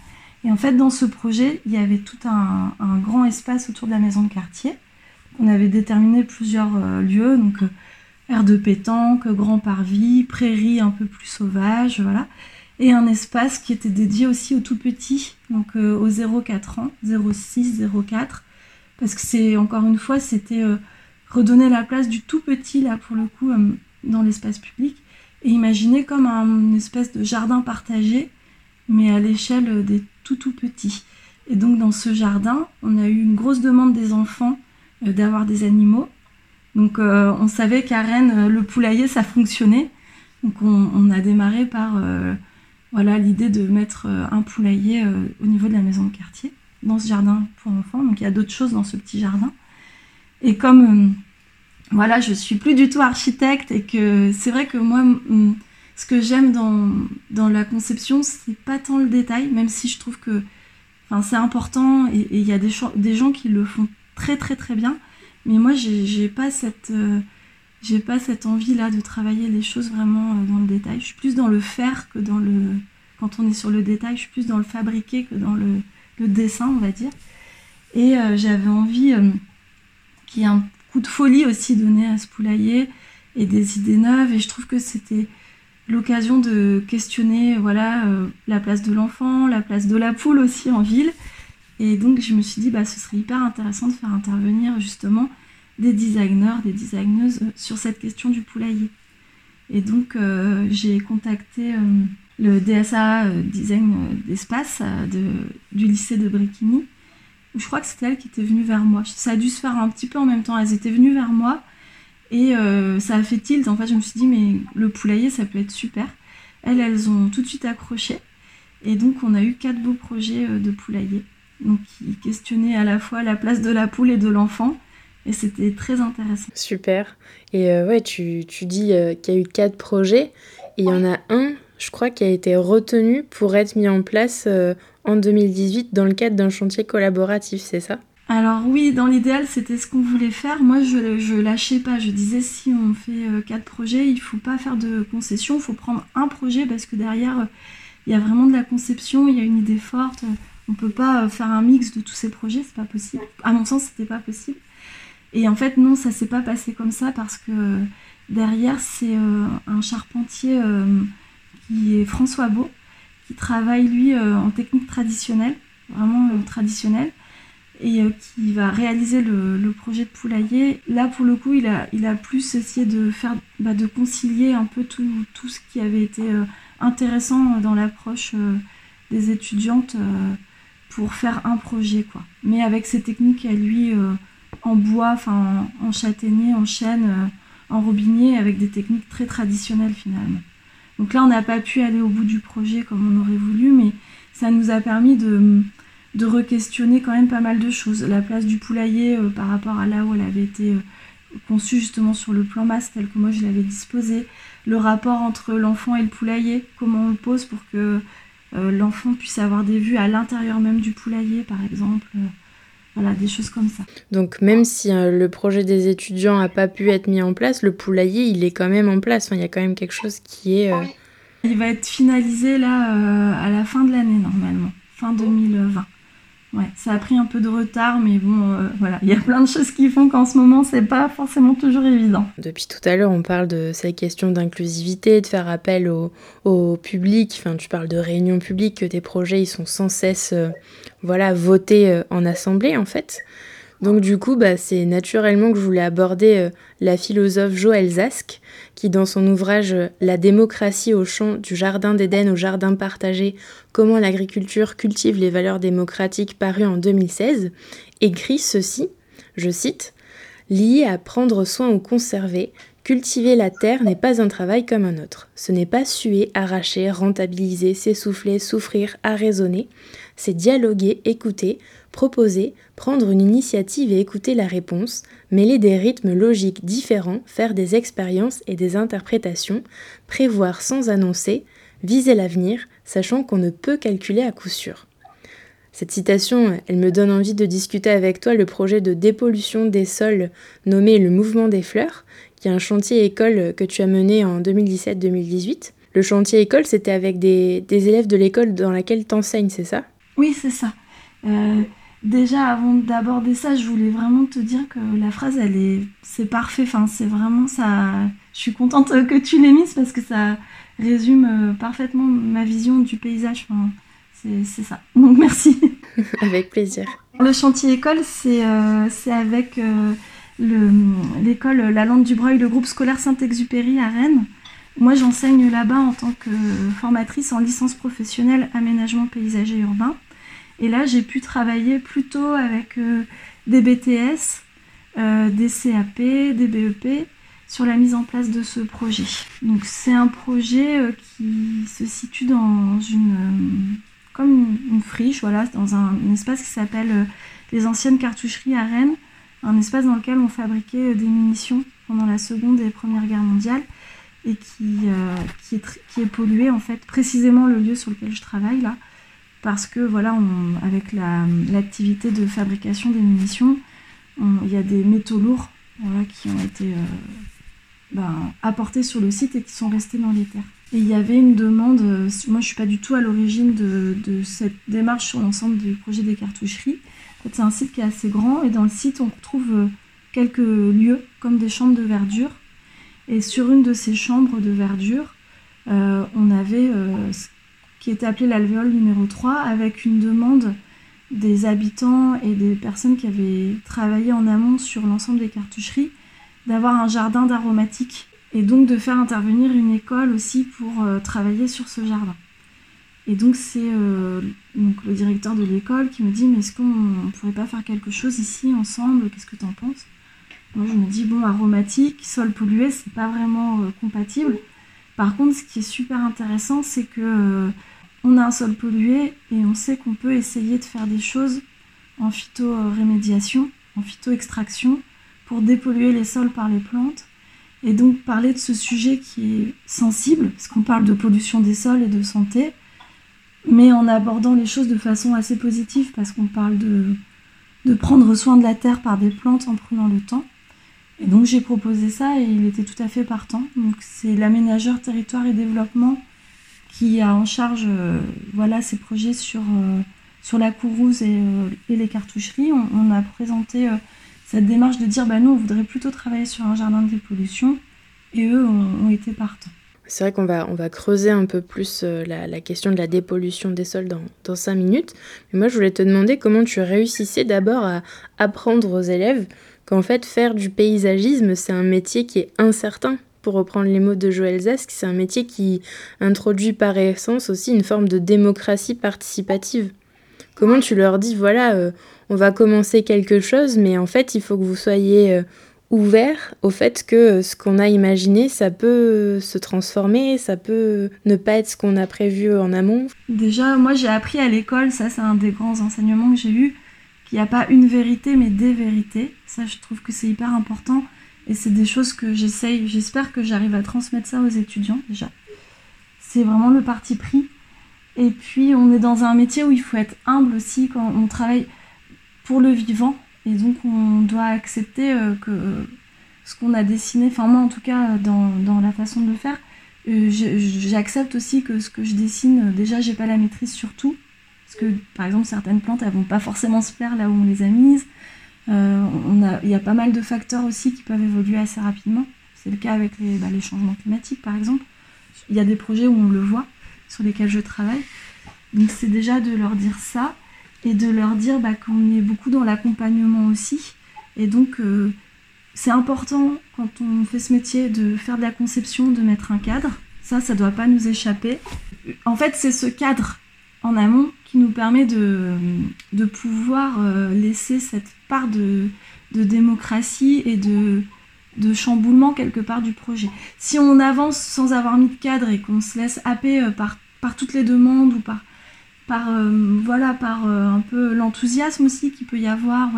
Et en fait, dans ce projet, il y avait tout un, grand espace autour de la maison de quartier. On avait déterminé plusieurs euh, lieux, donc aire de pétanque, grand parvis, prairie un peu plus sauvage, voilà. Et un espace qui était dédié aussi aux tout petits, donc euh, aux 0,4 ans, 0,6, 0,4, parce que c'est encore une fois, c'était euh, redonner la place du tout petit là pour le coup euh, dans l'espace public. Et imaginer comme un espèce de jardin partagé, mais à l'échelle des tout tout petits. Et donc dans ce jardin, on a eu une grosse demande des enfants d'avoir des animaux. Donc on savait qu'à Rennes, le poulailler, ça fonctionnait. Donc on, a démarré par voilà l'idée de mettre euh, un poulailler euh, au niveau de la maison de quartier, dans ce jardin pour enfants. Donc il y a d'autres choses dans ce petit jardin. Et comme euh, voilà, je suis plus du tout architecte et que c'est vrai que moi, ce que j'aime dans, dans la conception, c'est pas tant le détail, même si je trouve que c'est important et il y a des, des, gens qui le font très très très bien. Mais moi, j'ai pas cette j'ai pas cette envie là de travailler les choses vraiment euh, dans le détail. Je suis plus dans le faire que dans le. Quand on est sur le détail, je suis plus dans le fabriquer que dans le, dessin, on va dire. Et euh, j'avais envie euh, qu'il y ait un coup de folie aussi donné à ce poulailler et des idées neuves. Et je trouve que c'était l'occasion de questionner voilà la place de l'enfant, la place de la poule aussi en ville. Et donc je me suis dit bah ce serait hyper intéressant de faire intervenir justement des designers, des designeuses euh, sur cette question du poulailler. Et donc euh, j'ai contacté euh, le DSA Design d'Espace du lycée de Bricquigny. Je crois que c'était elle qui était venue vers moi. Ça a dû se faire un petit peu en même temps. Elles étaient venues vers moi et ça a fait tilt. En fait, je me suis dit, mais le poulailler, ça peut être super. Elles, elles ont tout de suite accroché. Et donc, on a eu quatre beaux projets de poulailler. Donc, qui questionnaient à la fois la place de la poule et de l'enfant et c'était très intéressant.
Super. Et euh, ouais, tu, dis euh, qu'il y a eu quatre projets et il y en a un, je crois, qui a été retenu pour être mis en place euh, en 2018 dans le cadre d'un chantier collaboratif, c'est ça?
Alors oui, dans l'idéal, c'était ce qu'on voulait faire. Moi, je, lâchais pas. Je disais, si on fait quatre projets, il faut pas faire de concession. Il faut prendre un projet parce que derrière, il y a vraiment de la conception, il y a une idée forte. On peut pas faire un mix de tous ces projets, c'est pas possible. À mon sens, c'était pas possible. Et en fait, non, ça s'est pas passé comme ça parce que derrière, c'est euh, un charpentier euh, qui est François Beau, qui travaille lui euh, en technique traditionnelle, vraiment traditionnelle, et qui va réaliser le, projet de poulailler. Là, pour le coup, il a, plus essayé de faire, bah, de concilier un peu tout, ce qui avait été intéressant dans l'approche des étudiantes pour faire un projet, quoi. Mais avec ses techniques à lui en bois, enfin en, châtaignier, en chêne, euh, en robinier, avec des techniques très traditionnelles finalement. Donc là, on n'a pas pu aller au bout du projet comme on aurait voulu, mais ça nous a permis de, de re-questionner quand même pas mal de choses. La place du poulailler euh, par rapport à là où elle avait été euh, conçue justement sur le plan masse tel que moi je l'avais disposé, le rapport entre l'enfant et le poulailler, comment on le pose pour que l'enfant puisse avoir des vues à l'intérieur même du poulailler par exemple. Voilà, des choses comme ça.
Donc même si euh, le projet des étudiants n'a pas pu être mis en place, le poulailler, il est quand même en place. il y a quand même quelque chose qui est... Euh,
il va être finalisé là euh, à la fin de l'année normalement, fin 2020. Ouais, ça a pris un peu de retard, mais bon, euh, voilà, il y a plein de choses qui font qu'en ce moment, c'est pas forcément toujours évident.
Depuis tout à l'heure, on parle de ces questions d'inclusivité, de faire appel au, public. Enfin, tu parles de réunions publiques, que tes projets, ils sont sans cesse, euh, voilà, votés euh, en assemblée, en fait. Donc du coup, bah, c'est naturellement que je voulais aborder euh, la philosophe Joël Zask, qui dans son ouvrage euh, La démocratie au champ du jardin d'Éden au jardin partagé, comment l'agriculture cultive les valeurs démocratiques paru en 2016, écrit ceci, je cite, Lié à prendre soin ou conserver, cultiver la terre n'est pas un travail comme un autre. Ce n'est pas suer, arracher, rentabiliser, s'essouffler, souffrir, arraisonner. C'est dialoguer, écouter, proposer, prendre une initiative et écouter la réponse, mêler des rythmes logiques différents, faire des expériences et des interprétations, prévoir sans annoncer, viser l'avenir, sachant qu'on ne peut calculer à coup sûr. Cette citation, elle me donne envie de discuter avec toi le projet de dépollution des sols nommé le Mouvement des Fleurs, qui est un chantier école que tu as mené en 2017-2018. Le chantier école, c'était avec des, élèves de l'école dans laquelle tu enseignes, c'est ça?
Oui, c'est ça. Euh, Déjà, avant d'aborder ça, je voulais vraiment te dire que la phrase, elle est, c'est parfait. Enfin, c'est vraiment ça. Je suis contente que tu l'aies mise parce que ça résume euh, parfaitement ma vision du paysage. Enfin, c'est ça. Donc merci. *laughs*
avec plaisir.
Le chantier école, c'est euh, avec euh, l'école La Lande du Breuil, le groupe scolaire Saint-Exupéry à Rennes. Moi, j'enseigne là-bas en tant que formatrice en licence professionnelle aménagement paysager urbain. Et là, j'ai pu travailler plutôt avec euh, des BTS, euh, des CAP, des BEP sur la mise en place de ce projet. Donc c'est un projet euh, qui se situe dans une comme une, friche, voilà, dans un, espace qui s'appelle les anciennes cartoucheries à Rennes, un espace dans lequel on fabriquait des munitions pendant la Seconde et Première Guerre mondiale et qui, qui, est, qui est pollué en fait précisément le lieu sur lequel je travaille là parce que voilà, avec l'activité de fabrication des munitions, il y a des métaux lourds qui ont été euh, ben, apportés sur le site et qui sont restés dans les terres. Et il y avait une demande, euh, moi je suis pas du tout à l'origine de, cette démarche sur l'ensemble du projet des cartoucheries. c'est un site qui est assez grand et dans le site on retrouve euh, quelques lieux comme des chambres de verdure. Et sur une de ces chambres de verdure, on avait qui était appelé l'alvéole numéro 3, avec une demande des habitants et des personnes qui avaient travaillé en amont sur l'ensemble des cartoucheries d'avoir un jardin d'aromatiques et donc de faire intervenir une école aussi pour euh, travailler sur ce jardin. Et donc c'est euh, le directeur de l'école qui me dit mais est-ce qu'on ne pourrait pas faire quelque chose ici ensemble? Qu'est-ce que tu en penses? Moi je me dis bon aromatique, sol pollué, c'est pas vraiment euh, compatible. Par contre ce qui est super intéressant c'est que on a un sol pollué et on sait qu'on peut essayer de faire des choses en phytorémédiation, en phytoextraction, pour dépolluer les sols par les plantes. Et donc parler de ce sujet qui est sensible, parce qu'on parle de pollution des sols et de santé, mais en abordant les choses de façon assez positive, parce qu'on parle de, de prendre soin de la terre par des plantes en prenant le temps. Et donc j'ai proposé ça et il était tout à fait partant. Donc c'est l'aménageur territoire et développement qui a en charge euh, voilà, ces projets sur, euh, sur la Courouse et, euh, et les cartoucheries. On, a présenté cette démarche de dire bah, nous, on voudrait plutôt travailler sur un jardin de dépollution et eux ont, été partants.
C'est vrai qu'on va, on va creuser un peu plus la, la, question de la dépollution des sols dans, dans cinq minutes. Mais moi, je voulais te demander comment tu réussissais d'abord à apprendre aux élèves qu'en fait, faire du paysagisme, c'est un métier qui est incertain pour reprendre les mots de Joël Zask, c'est un métier qui introduit par essence aussi une forme de démocratie participative. Comment tu leur dis, voilà, euh, on va commencer quelque chose, mais en fait, il faut que vous soyez euh, ouverts au fait que euh, ce qu'on a imaginé, ça peut se transformer, ça peut ne pas être ce qu'on a prévu en amont.
Déjà, moi j'ai appris à l'école, ça c'est un des grands enseignements que j'ai eu, qu'il n'y a pas une vérité, mais des vérités. Ça, je trouve que c'est hyper important. Et c'est des choses que j'essaye, j'espère que j'arrive à transmettre ça aux étudiants déjà. C'est vraiment le parti pris. Et puis on est dans un métier où il faut être humble aussi quand on travaille pour le vivant. Et donc on doit accepter euh, que ce qu'on a dessiné, enfin moi en tout cas dans, dans la façon de le faire, euh, j'accepte aussi que ce que je dessine, déjà j'ai pas la maîtrise sur tout. Parce que, par exemple, certaines plantes, elles vont pas forcément se plaire là où on les a mises. Euh, il y a pas mal de facteurs aussi qui peuvent évoluer assez rapidement. C'est le cas avec les, bah, les changements climatiques, par exemple. Il y a des projets où on le voit, sur lesquels je travaille. Donc c'est déjà de leur dire ça et de leur dire bah, qu'on est beaucoup dans l'accompagnement aussi. Et donc euh, c'est important quand on fait ce métier de faire de la conception, de mettre un cadre. Ça, ça ne doit pas nous échapper. En fait, c'est ce cadre en amont qui nous permet de, pouvoir euh, laisser cette part de, démocratie et de, chamboulement quelque part du projet. Si on avance sans avoir mis de cadre et qu'on se laisse happer euh, par, toutes les demandes ou par, euh, voilà, par un peu l'enthousiasme aussi qu'il peut y avoir,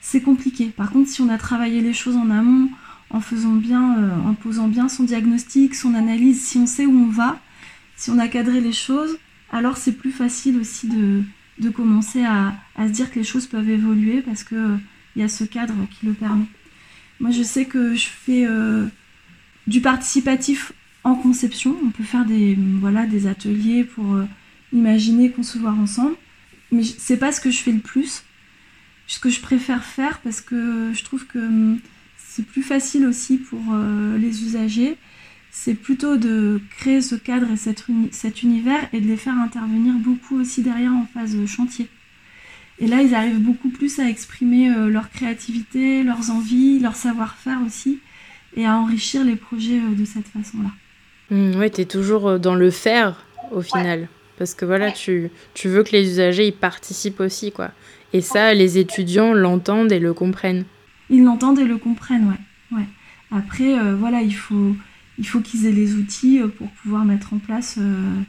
c'est compliqué. Par contre, si on a travaillé les choses en amont, en faisant bien, en posant bien son diagnostic, son analyse, si on sait où on va, si on a cadré les choses, alors c'est plus facile aussi de, commencer à, se dire que les choses peuvent évoluer parce qu'il euh, y a ce cadre qui le permet. Moi, je sais que je fais euh, du participatif en conception. On peut faire des, ateliers pour euh, imaginer, concevoir ensemble. Mais c'est pas ce que je fais le plus. Ce que je préfère faire parce que je trouve que hum, c'est plus facile aussi pour les usagers c'est plutôt de créer ce cadre et cet, cet, univers et de les faire intervenir beaucoup aussi derrière en phase chantier. Et là, ils arrivent beaucoup plus à exprimer euh, leur créativité, leurs envies, leur savoir-faire aussi, et à enrichir les projets euh, de cette façon-là.
Mmh, oui, tu es toujours euh, dans le faire au final. Parce que voilà, tu, tu, veux que les usagers y participent aussi, quoi. Et ça, les étudiants l'entendent et le comprennent.
Ils l'entendent et le comprennent, ouais. ouais. Après, voilà, il faut, il faut qu'ils aient les outils euh, pour pouvoir mettre en place euh,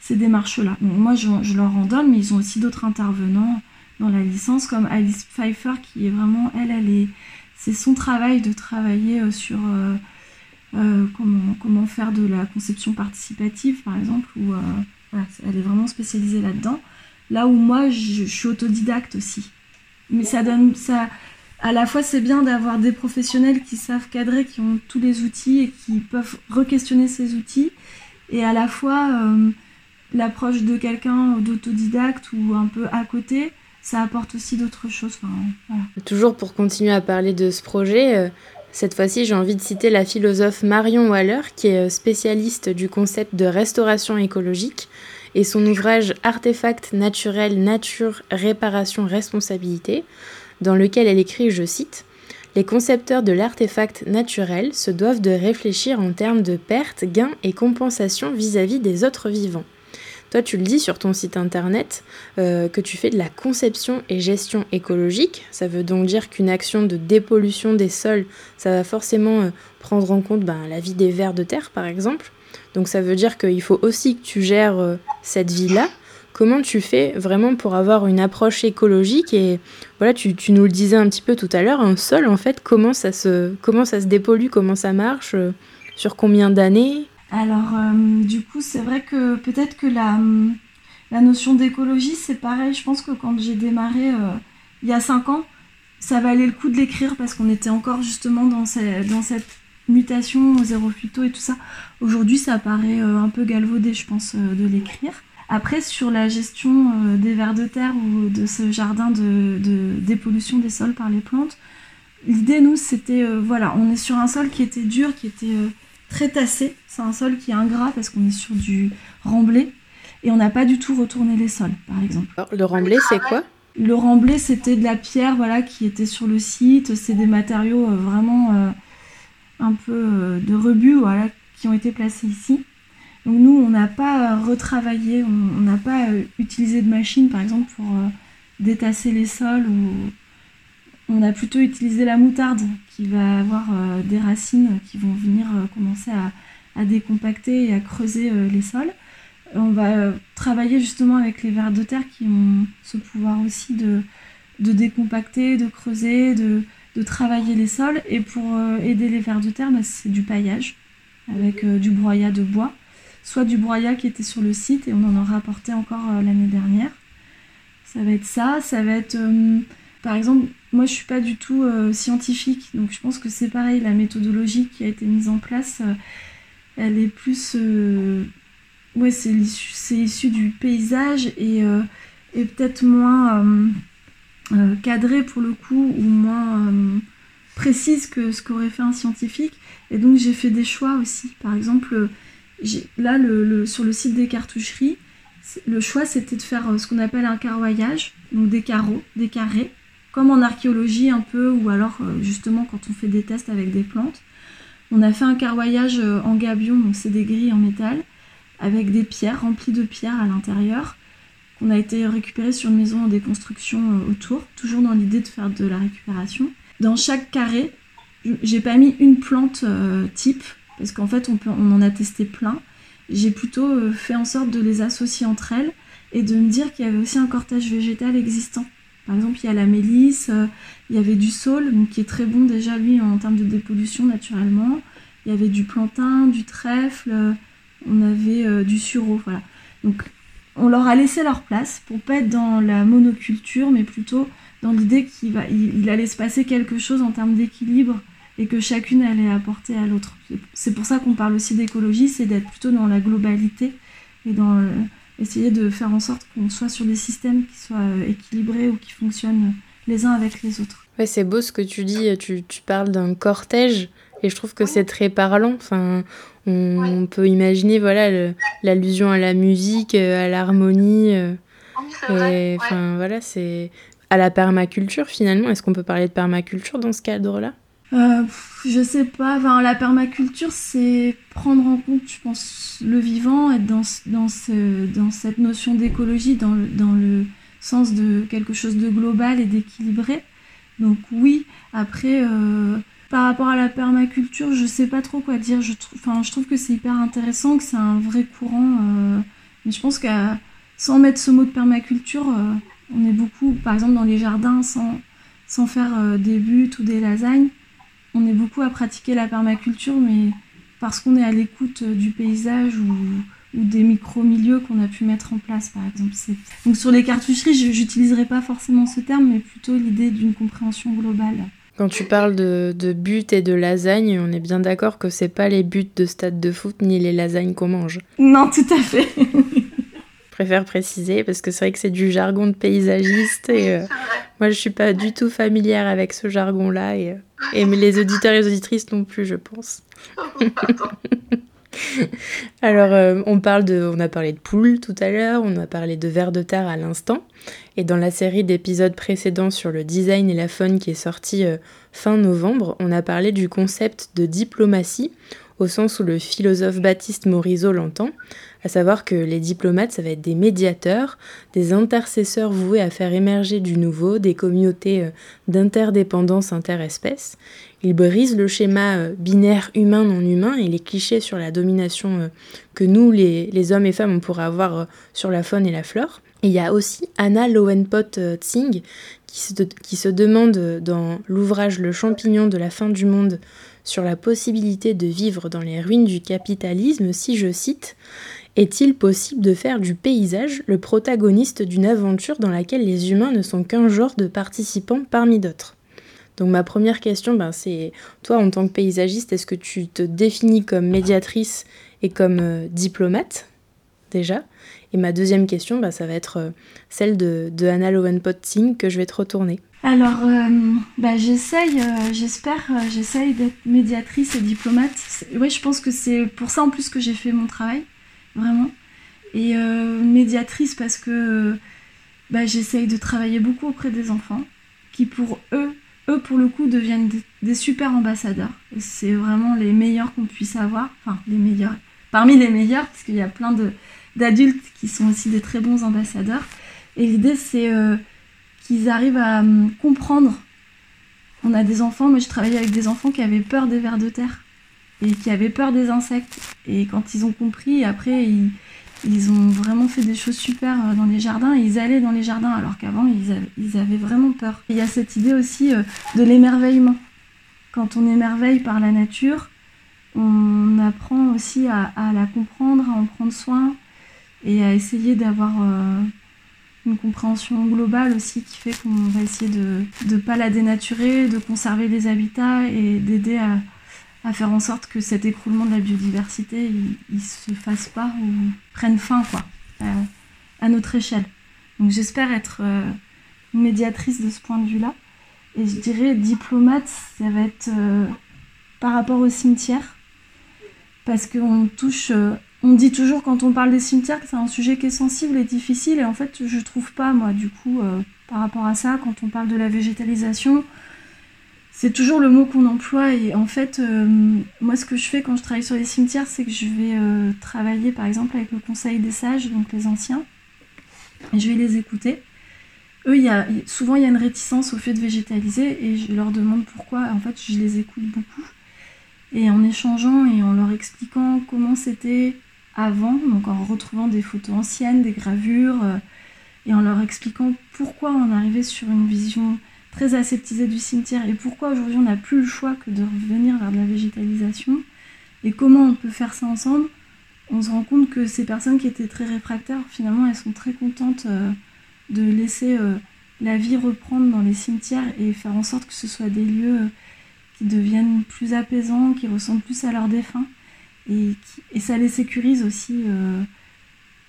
ces démarches-là. moi, je, leur en donne, mais ils ont aussi d'autres intervenants dans la licence, comme Alice Pfeiffer, qui est vraiment, elle, elle est, c'est son travail de travailler euh, sur comment, faire de la conception participative, par exemple, où elle est vraiment spécialisée là-dedans. Là où moi, je, je, suis autodidacte aussi. Mais ça donne, à la fois c'est bien d'avoir des professionnels qui savent cadrer, qui ont tous les outils et qui peuvent re-questionner ces outils, et à la fois euh, l'approche de quelqu'un d'autodidacte ou un peu à côté, ça apporte aussi d'autres choses.
Toujours pour continuer à parler de ce projet, euh, cette fois-ci j'ai envie de citer la philosophe Marion Waller, qui est euh, spécialiste du concept de restauration écologique, et son ouvrage Artefacts naturels, nature, réparation, responsabilité dans lequel elle écrit, je cite, Les concepteurs de l'artefact naturel se doivent de réfléchir en termes de pertes, gains et compensations vis-à-vis des autres vivants. Toi, tu le dis sur ton site internet euh, que tu fais de la conception et gestion écologique. Ça veut donc dire qu'une action de dépollution des sols, ça va forcément euh, prendre en compte ben, la vie des vers de terre, par exemple. Donc ça veut dire qu'il faut aussi que tu gères euh, cette vie-là, Comment tu fais vraiment pour avoir une approche écologique et voilà, tu, nous le disais un petit peu tout à l'heure, un sol en fait, comment ça se, comment ça se dépollue, comment ça marche, euh, sur combien d'années?
Alors euh, du coup c'est vrai que peut-être que la, la notion d'écologie c'est pareil, je pense que quand j'ai démarré euh, il y a 5 ans, ça valait le coup de l'écrire parce qu'on était encore justement dans, dans cette mutation zéro phyto et tout ça. Aujourd'hui ça paraît un peu galvaudé je pense de l'écrire. Après, sur la gestion euh, des vers de terre ou de ce jardin de, dépollution des sols par les plantes, l'idée, nous, c'était, euh, voilà, on est sur un sol qui était dur, qui était euh, très tassé. C'est un sol qui est ingrat parce qu'on est sur du remblai. Et on n'a pas du tout retourné les sols, par exemple.
Alors, le remblai, c'est quoi?
Le remblai, c'était de la pierre voilà, qui était sur le site. C'est des matériaux vraiment un peu de rebut voilà, qui ont été placés ici. Donc nous, on n'a pas retravaillé, on n'a pas euh, utilisé de machine, par exemple, pour euh, détasser les sols. On a plutôt utilisé la moutarde, qui va avoir euh, des racines qui vont venir commencer à, décompacter et à creuser les sols. On va travailler justement avec les vers de terre qui ont ce pouvoir aussi de, décompacter, de creuser, de, travailler les sols. Et pour aider les vers de terre, bah, c'est du paillage avec du broyat de bois soit du broyat qui était sur le site et on en a rapporté encore euh, l'année dernière. Ça va être ça, ça va être euh, par exemple, moi je suis pas du tout euh, scientifique, donc je pense que c'est pareil, la méthodologie qui a été mise en place, elle est plus ouais, c'est issu, du paysage et est peut-être moins cadrée pour le coup ou moins précise que ce qu'aurait fait un scientifique. Et donc j'ai fait des choix aussi. Par exemple, là sur le site des cartoucheries, le choix c'était de faire ce qu'on appelle un carroyage, donc des carreaux, des carrés, comme en archéologie un peu, ou alors justement quand on fait des tests avec des plantes. On a fait un carroyage en gabion, donc c'est des grilles en métal, avec des pierres, remplies de pierres à l'intérieur, qu'on a été récupéré sur une maison en déconstruction euh, autour, toujours dans l'idée de faire de la récupération. Dans chaque carré, j'ai pas mis une plante euh, type, parce qu'en fait on, peut, on en a testé plein. J'ai plutôt euh, fait en sorte de les associer entre elles et de me dire qu'il y avait aussi un cortège végétal existant. Par exemple, il y a la mélisse, il y avait du saule, qui est très bon déjà lui en termes de dépollution naturellement. Il y avait du plantain, du trèfle, on avait euh, du sureau, voilà. Donc on leur a laissé leur place pour pas être dans la monoculture, mais plutôt dans l'idée qu'il il, allait se passer quelque chose en termes d'équilibre et que chacune allait apporter à l'autre. C'est pour ça qu'on parle aussi d'écologie, c'est d'être plutôt dans la globalité et dans euh, essayer de faire en sorte qu'on soit sur des systèmes qui soient euh, équilibrés ou qui fonctionnent les uns avec les autres.
Ouais, c'est beau ce que tu dis, tu, tu parles d'un cortège et je trouve que c'est très parlant. Enfin, on, peut imaginer voilà l'allusion à la musique, euh, à l'harmonie. Enfin voilà, c'est à la permaculture finalement. Est-ce qu'on peut parler de permaculture dans ce cadre-là?
Euh, Je sais pas. Enfin, la permaculture, c'est prendre en compte, je pense, le vivant, être dans, dans, dans cette notion d'écologie, dans le, dans le sens de quelque chose de global et d'équilibré. Donc oui, après, euh, par rapport à la permaculture, je sais pas trop quoi dire. Je, enfin, je trouve que c'est hyper intéressant, que c'est un vrai courant. Euh, mais je pense qu'à sans mettre ce mot de permaculture, euh, on est beaucoup, par exemple dans les jardins, sans, sans faire des buts ou des lasagnes, on est beaucoup à pratiquer la permaculture, mais parce qu'on est à l'écoute du paysage ou, ou des micro-milieux qu'on a pu mettre en place, par exemple. Donc sur les cartoucheries, je n'utiliserai pas forcément ce terme, mais plutôt l'idée d'une compréhension globale.
Quand tu parles de, de buts et de lasagne, on est bien d'accord que c'est pas les buts de stade de foot ni les lasagnes qu'on mange.
Non, tout à fait. *laughs*
préfère préciser parce que c'est vrai que c'est du jargon de paysagiste et euh, moi je suis pas du tout familière avec ce jargon-là et, euh, et les auditeurs et les auditrices non plus, je pense. *laughs* Alors, euh, on, parle de, on a parlé de poules tout à l'heure, on a parlé de vers de terre à l'instant. Et dans la série d'épisodes précédents sur le design et la faune qui est sortie euh, fin novembre, on a parlé du concept de diplomatie, au sens où le philosophe Baptiste Morisot l'entend, à savoir que les diplomates, ça va être des médiateurs, des intercesseurs voués à faire émerger du nouveau, des communautés euh, d'interdépendance interespèces. Ils brisent le schéma euh, binaire humain-non humain et les clichés sur la domination euh, que nous, les, hommes et femmes, on pourrait avoir sur la faune et la flore. Il y a aussi Anna Lowenpot Tsing qui qui se demande dans l'ouvrage Le champignon de la fin du monde sur la possibilité de vivre dans les ruines du capitalisme si je cite est-il possible de faire du paysage le protagoniste d'une aventure dans laquelle les humains ne sont qu'un genre de participants parmi d'autres? Donc ma première question, ben, c'est toi en tant que paysagiste, est-ce que tu te définis comme médiatrice et comme euh, diplomate déjà? Et ma deuxième question, ben, ça va être euh, celle de, de Anna Lowenpot-Singh que je vais te retourner.
Alors, euh, bah, j'essaye, j'espère, j'essaye d'être médiatrice et diplomate. Oui, je pense que c'est pour ça en plus que j'ai fait mon travail vraiment. Et euh, médiatrice parce que bah, j'essaye de travailler beaucoup auprès des enfants, qui pour eux, eux pour le coup deviennent des, super ambassadeurs. C'est vraiment les meilleurs qu'on puisse avoir, enfin les meilleurs, parmi les meilleurs, parce qu'il y a plein d'adultes qui sont aussi des très bons ambassadeurs. Et l'idée c'est euh, qu'ils arrivent à hum, comprendre. On a des enfants, moi je travaillais avec des enfants qui avaient peur des vers de terre et qui avaient peur des insectes. Et quand ils ont compris, après, ils, ont vraiment fait des choses super euh, dans les jardins. ils allaient dans les jardins alors qu'avant, ils, avaient, vraiment peur. Il y a cette idée aussi euh, de l'émerveillement. Quand on émerveille par la nature, on apprend aussi à, la comprendre, à en prendre soin et à essayer d'avoir euh, une compréhension globale aussi qui fait qu'on va essayer de ne pas la dénaturer, de conserver les habitats et d'aider à, à faire en sorte que cet écroulement de la biodiversité, il, se fasse pas ou prenne fin, quoi, à, notre échelle. Donc j'espère être médiatrice de ce point de vue-là. Et je dirais diplomate, ça va être par rapport au cimetière. Parce qu'on touche on dit toujours quand on parle des cimetières que c'est un sujet qui est sensible et difficile, et en fait, je trouve pas, moi, du coup, euh, par rapport à ça, quand on parle de la végétalisation, c'est toujours le mot qu'on emploie, et en fait, euh, moi, ce que je fais quand je travaille sur les cimetières, c'est que je vais euh, travailler, par exemple, avec le Conseil des sages, donc les anciens, et je vais les écouter. Eux, y a, souvent, il y a une réticence au fait de végétaliser, et je leur demande pourquoi, en fait, je les écoute beaucoup. Et en échangeant et en leur expliquant comment c'était avant, donc en retrouvant des photos anciennes, des gravures, euh, et en leur expliquant pourquoi on arrivait sur une vision très aseptisée du cimetière et pourquoi aujourd'hui on n'a plus le choix que de revenir vers de la végétalisation et comment on peut faire ça ensemble, on se rend compte que ces personnes qui étaient très réfractaires, finalement, elles sont très contentes euh, de laisser euh, la vie reprendre dans les cimetières et faire en sorte que ce soit des lieux qui deviennent plus apaisants, qui ressemblent plus à leurs défunts et, ça les sécurise aussi euh,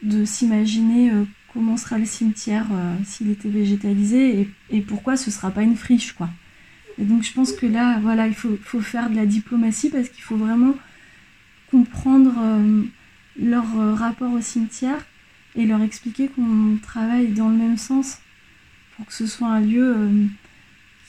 de s'imaginer euh, comment sera le cimetière euh, s'il était végétalisé et, pourquoi ce sera pas une friche quoi. Et donc je pense que là voilà il faut, faire de la diplomatie parce qu'il faut vraiment comprendre leur rapport au cimetière et leur expliquer qu'on travaille dans le même sens pour que ce soit un lieu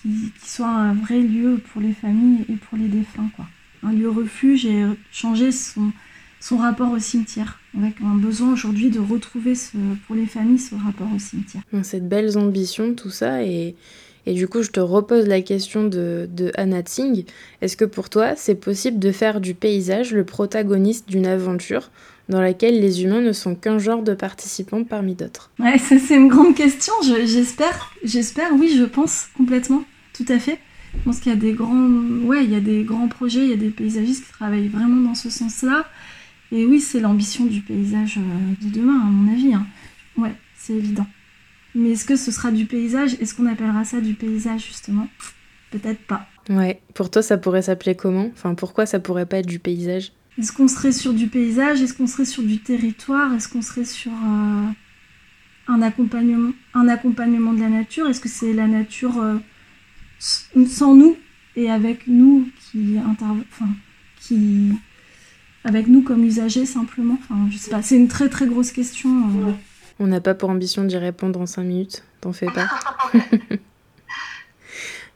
qui, qui, soit un vrai lieu pour les familles et pour les défunts quoi un lieu refuge et changer son, son rapport au cimetière, avec un besoin aujourd'hui de retrouver ce, pour les familles ce rapport au cimetière.
Cette belles ambitions, tout ça, et, et du coup je te repose la question de, de Anna Tsing. Est-ce que pour toi c'est possible de faire du paysage le protagoniste d'une aventure dans laquelle les humains ne sont qu'un genre de participants parmi d'autres?
Ouais, *laughs* ça c'est une grande question, j'espère, j'espère, oui je pense complètement, tout à fait. Je pense qu'il y a des grands, ouais, il y a des grands projets, il y a des paysagistes qui travaillent vraiment dans ce sens-là. Et oui, c'est l'ambition du paysage euh, de demain, à mon avis. Hein. Ouais, c'est évident. Mais est-ce que ce sera du paysage? Est-ce qu'on appellera ça du paysage, justement? Peut-être pas.
Ouais, pour toi, ça pourrait s'appeler comment? Enfin, pourquoi ça pourrait pas être du paysage?
Est-ce qu'on serait sur du paysage? Est-ce qu'on serait sur du territoire? Est-ce qu'on serait sur euh, un, accompagnement, un accompagnement de la nature? Est-ce que c'est la nature euh, sans nous et avec nous qui enfin, qui avec nous comme usagers simplement. Enfin, je sais pas, c'est une très très grosse question. Euh.
On n'a pas pour ambition d'y répondre en 5 minutes, t'en fais pas. *laughs*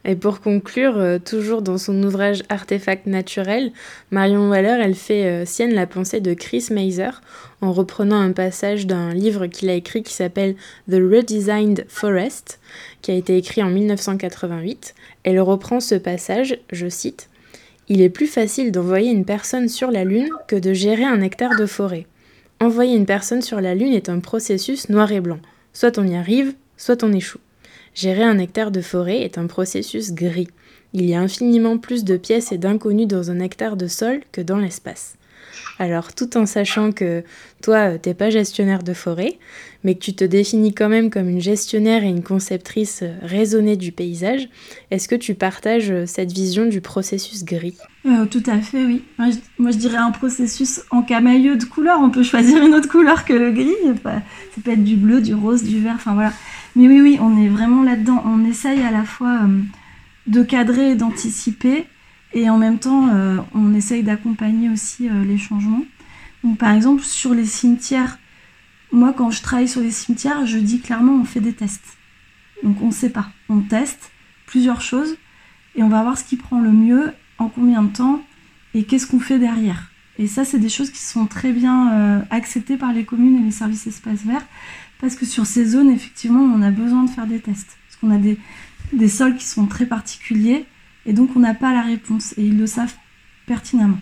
Et pour conclure, euh, toujours dans son ouvrage Artefact naturel, Marion Waller, elle fait euh, sienne la pensée de Chris Mazer en reprenant un passage d'un livre qu'il a écrit qui s'appelle The Redesigned Forest, qui a été écrit en 1988. Elle reprend ce passage, je cite, Il est plus facile d'envoyer une personne sur la Lune que de gérer un hectare de forêt. Envoyer une personne sur la Lune est un processus noir et blanc. Soit on y arrive, soit on échoue. Gérer un hectare de forêt est un processus gris. Il y a infiniment plus de pièces et d'inconnus dans un hectare de sol que dans l'espace. Alors, tout en sachant que toi, t'es pas gestionnaire de forêt, mais que tu te définis quand même comme une gestionnaire et une conceptrice raisonnée du paysage, est-ce que tu partages cette vision du processus gris?
Euh, Tout à fait, oui. Moi je, dirais un processus en camailleux de couleurs. On peut choisir une autre couleur que le gris. Ça peut être du bleu, du rose, du vert, enfin voilà. Mais oui, oui, on est vraiment là-dedans. On essaye à la fois euh, de cadrer et d'anticiper, et en même temps, euh, on essaye d'accompagner aussi euh, les changements. Donc, par exemple, sur les cimetières, moi, quand je travaille sur les cimetières, je dis clairement, on fait des tests. Donc, on ne sait pas. On teste plusieurs choses, et on va voir ce qui prend le mieux, en combien de temps, et qu'est-ce qu'on fait derrière. Et ça, c'est des choses qui sont très bien acceptées par les communes et les services espaces verts parce que sur ces zones, effectivement, on a besoin de faire des tests. Parce qu'on a des, des sols qui sont très particuliers et donc on n'a pas la réponse et ils le savent pertinemment.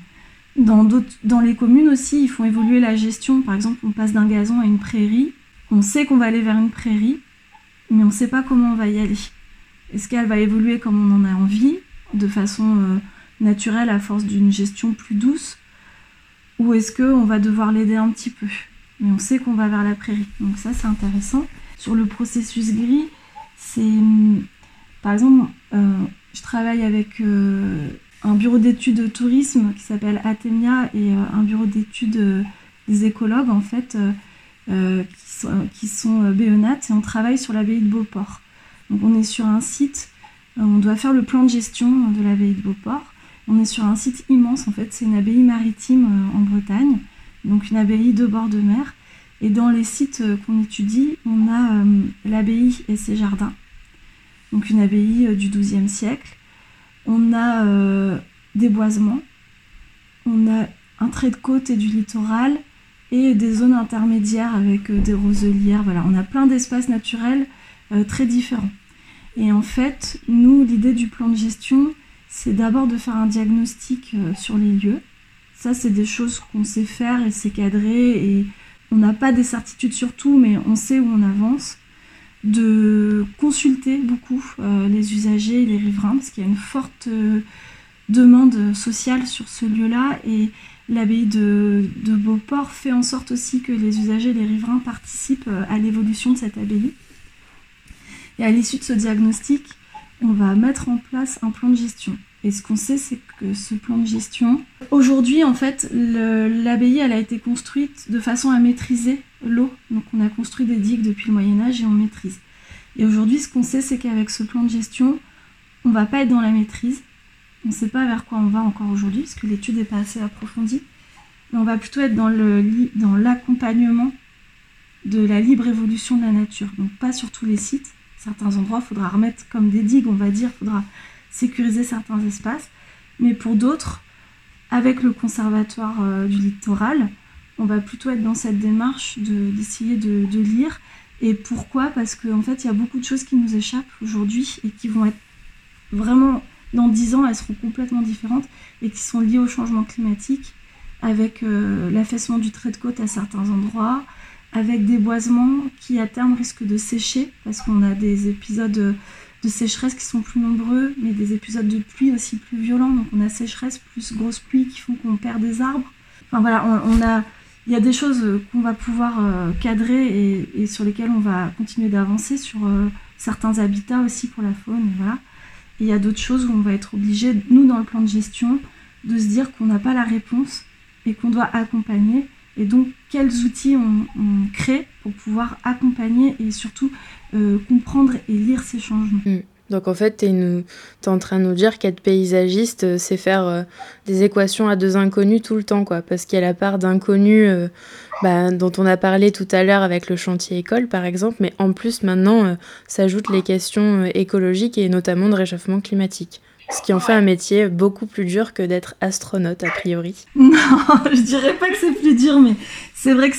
Dans, dans les communes aussi, ils font évoluer la gestion. Par exemple, on passe d'un gazon à une prairie. On sait qu'on va aller vers une prairie, mais on ne sait pas comment on va y aller. Est-ce qu'elle va évoluer comme on en a envie, de façon euh, naturelle à force d'une gestion plus douce, ou est-ce qu'on va devoir l'aider un petit peu? Mais on sait qu'on va vers la prairie. Donc ça, c'est intéressant. Sur le processus gris, c'est... Hum, par exemple, euh, je travaille avec euh, un bureau d'études de tourisme qui s'appelle Atemia et euh, un bureau d'études des écologues, en fait, qui sont, qui sont et on travaille sur l'abbaye de Beauport. Donc on est sur un site, on doit faire le plan de gestion de l'abbaye de Beauport. On est sur un site immense en fait, c'est une abbaye maritime en Bretagne, donc une abbaye de bord de mer. Et dans les sites qu'on étudie, on a l'abbaye et ses jardins, donc une abbaye du XIIe siècle. On a des boisements, on a un trait de côte et du littoral et des zones intermédiaires avec euh, des roselières. Voilà, on a plein d'espaces naturels euh, très différents. Et en fait, nous, l'idée du plan de gestion, c'est d'abord de faire un diagnostic euh, sur les lieux. Ça, c'est des choses qu'on sait faire et c'est cadré et on n'a pas des certitudes sur tout, mais on sait où on avance. De consulter beaucoup les usagers et les riverains, parce qu'il y a une forte demande sociale sur ce lieu-là et l'abbaye de, Beauport fait en sorte aussi que les usagers et les riverains participent euh, à l'évolution de cette abbaye. Et à l'issue de ce diagnostic, on va mettre en place un plan de gestion. Et ce qu'on sait, c'est que ce plan de gestion, aujourd'hui, en fait, l'abbaye, elle a été construite de façon à maîtriser l'eau. Donc, on a construit des digues depuis le Moyen Âge et on maîtrise. Et aujourd'hui, ce qu'on sait, c'est qu'avec ce plan de gestion, on va pas être dans la maîtrise, on ne sait pas vers quoi on va encore aujourd'hui, parce que l'étude n'est pas assez approfondie. Mais on va plutôt être dans l'accompagnement de la libre évolution de la nature. Donc pas sur tous les sites. Certains endroits, il faudra remettre comme des digues, on va dire, faudra sécuriser certains espaces. Mais pour d'autres, avec le conservatoire euh, du littoral, on va plutôt être dans cette démarche d'essayer de, de, lire. Et pourquoi? Parce qu'en fait, il y a beaucoup de choses qui nous échappent aujourd'hui et qui vont être vraiment dans 10 ans, elles seront complètement différentes et qui sont liées au changement climatique, avec euh, l'affaissement du trait de côte à certains endroits, avec des boisements qui à terme risquent de sécher, parce qu'on a des épisodes de sécheresse qui sont plus nombreux, mais des épisodes de pluie aussi plus violents. Donc on a sécheresse plus grosse pluie qui font qu'on perd des arbres. Enfin voilà, on, a, il y a des choses qu'on va pouvoir euh, cadrer et, sur lesquelles on va continuer d'avancer sur euh, certains habitats aussi pour la faune. Voilà. Et il y a d'autres choses où on va être obligé, nous dans le plan de gestion, de se dire qu'on n'a pas la réponse et qu'on doit accompagner. Et donc, quels outils on, crée pour pouvoir accompagner et surtout euh, comprendre et lire ces changements?
Mm. Donc en fait, tu es, en train de nous dire qu'être paysagiste, euh, c'est faire euh, des équations à deux inconnus tout le temps, quoi. Parce qu'il y a la part d'inconnus bah, dont on a parlé tout à l'heure avec le chantier école, par exemple, mais en plus maintenant s'ajoutent les questions écologiques et notamment de réchauffement climatique. Ce qui en fait un métier beaucoup plus dur que d'être astronaute, a priori. *laughs*
Non, je dirais pas que c'est plus dur, mais c'est vrai que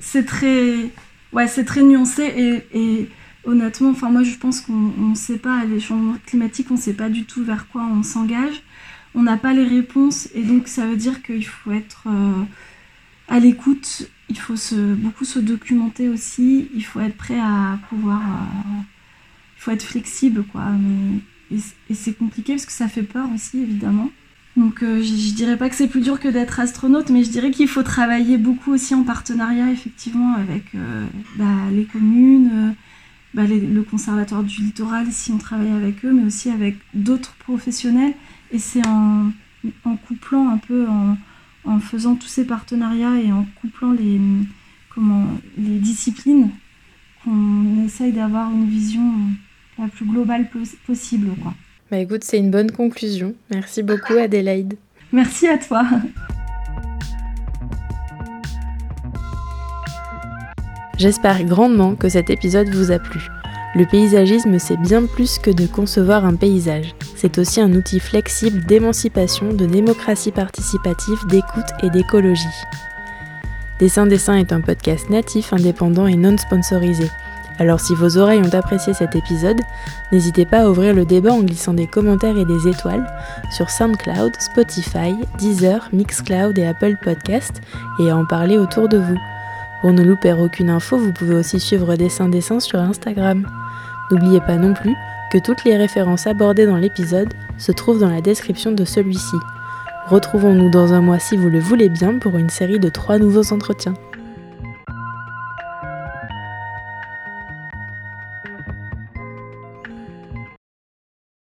c'est très, ouais, c'est très nuancé et, et honnêtement, enfin moi je pense qu'on ne sait pas, les changements climatiques, on ne sait pas du tout vers quoi on s'engage. On n'a pas les réponses et donc ça veut dire qu'il faut être euh, à l'écoute, il faut se, beaucoup se documenter aussi, il faut être prêt à pouvoir... Euh, il faut être flexible quoi. Et, c'est compliqué parce que ça fait peur aussi évidemment. Donc euh, je, ne dirais pas que c'est plus dur que d'être astronaute, mais je dirais qu'il faut travailler beaucoup aussi en partenariat effectivement avec bah, les communes, bah, le conservatoire du littoral si on travaille avec eux, mais aussi avec d'autres professionnels. Et c'est en, couplant un peu, en, faisant tous ces partenariats et en couplant les, comment, les disciplines qu'on essaye d'avoir une vision la plus globale possible. Quoi.
Bah écoute, c'est une bonne conclusion. Merci beaucoup Adélaïde. *laughs*
Merci à toi.
J'espère grandement que cet épisode vous a plu. Le paysagisme, c'est bien plus que de concevoir un paysage. C'est aussi un outil flexible d'émancipation, de démocratie participative, d'écoute et d'écologie. Dessin Dessin est un podcast natif, indépendant et non sponsorisé. Alors si vos oreilles ont apprécié cet épisode, n'hésitez pas à ouvrir le débat en glissant des commentaires et des étoiles sur SoundCloud, Spotify, Deezer, Mixcloud et Apple Podcast et à en parler autour de vous. Pour ne louper aucune info, vous pouvez aussi suivre Dessin Dessin sur Instagram. N'oubliez pas non plus que toutes les références abordées dans l'épisode se trouvent dans la description de celui-ci. Retrouvons-nous dans un mois si vous le voulez bien pour une série de trois nouveaux entretiens.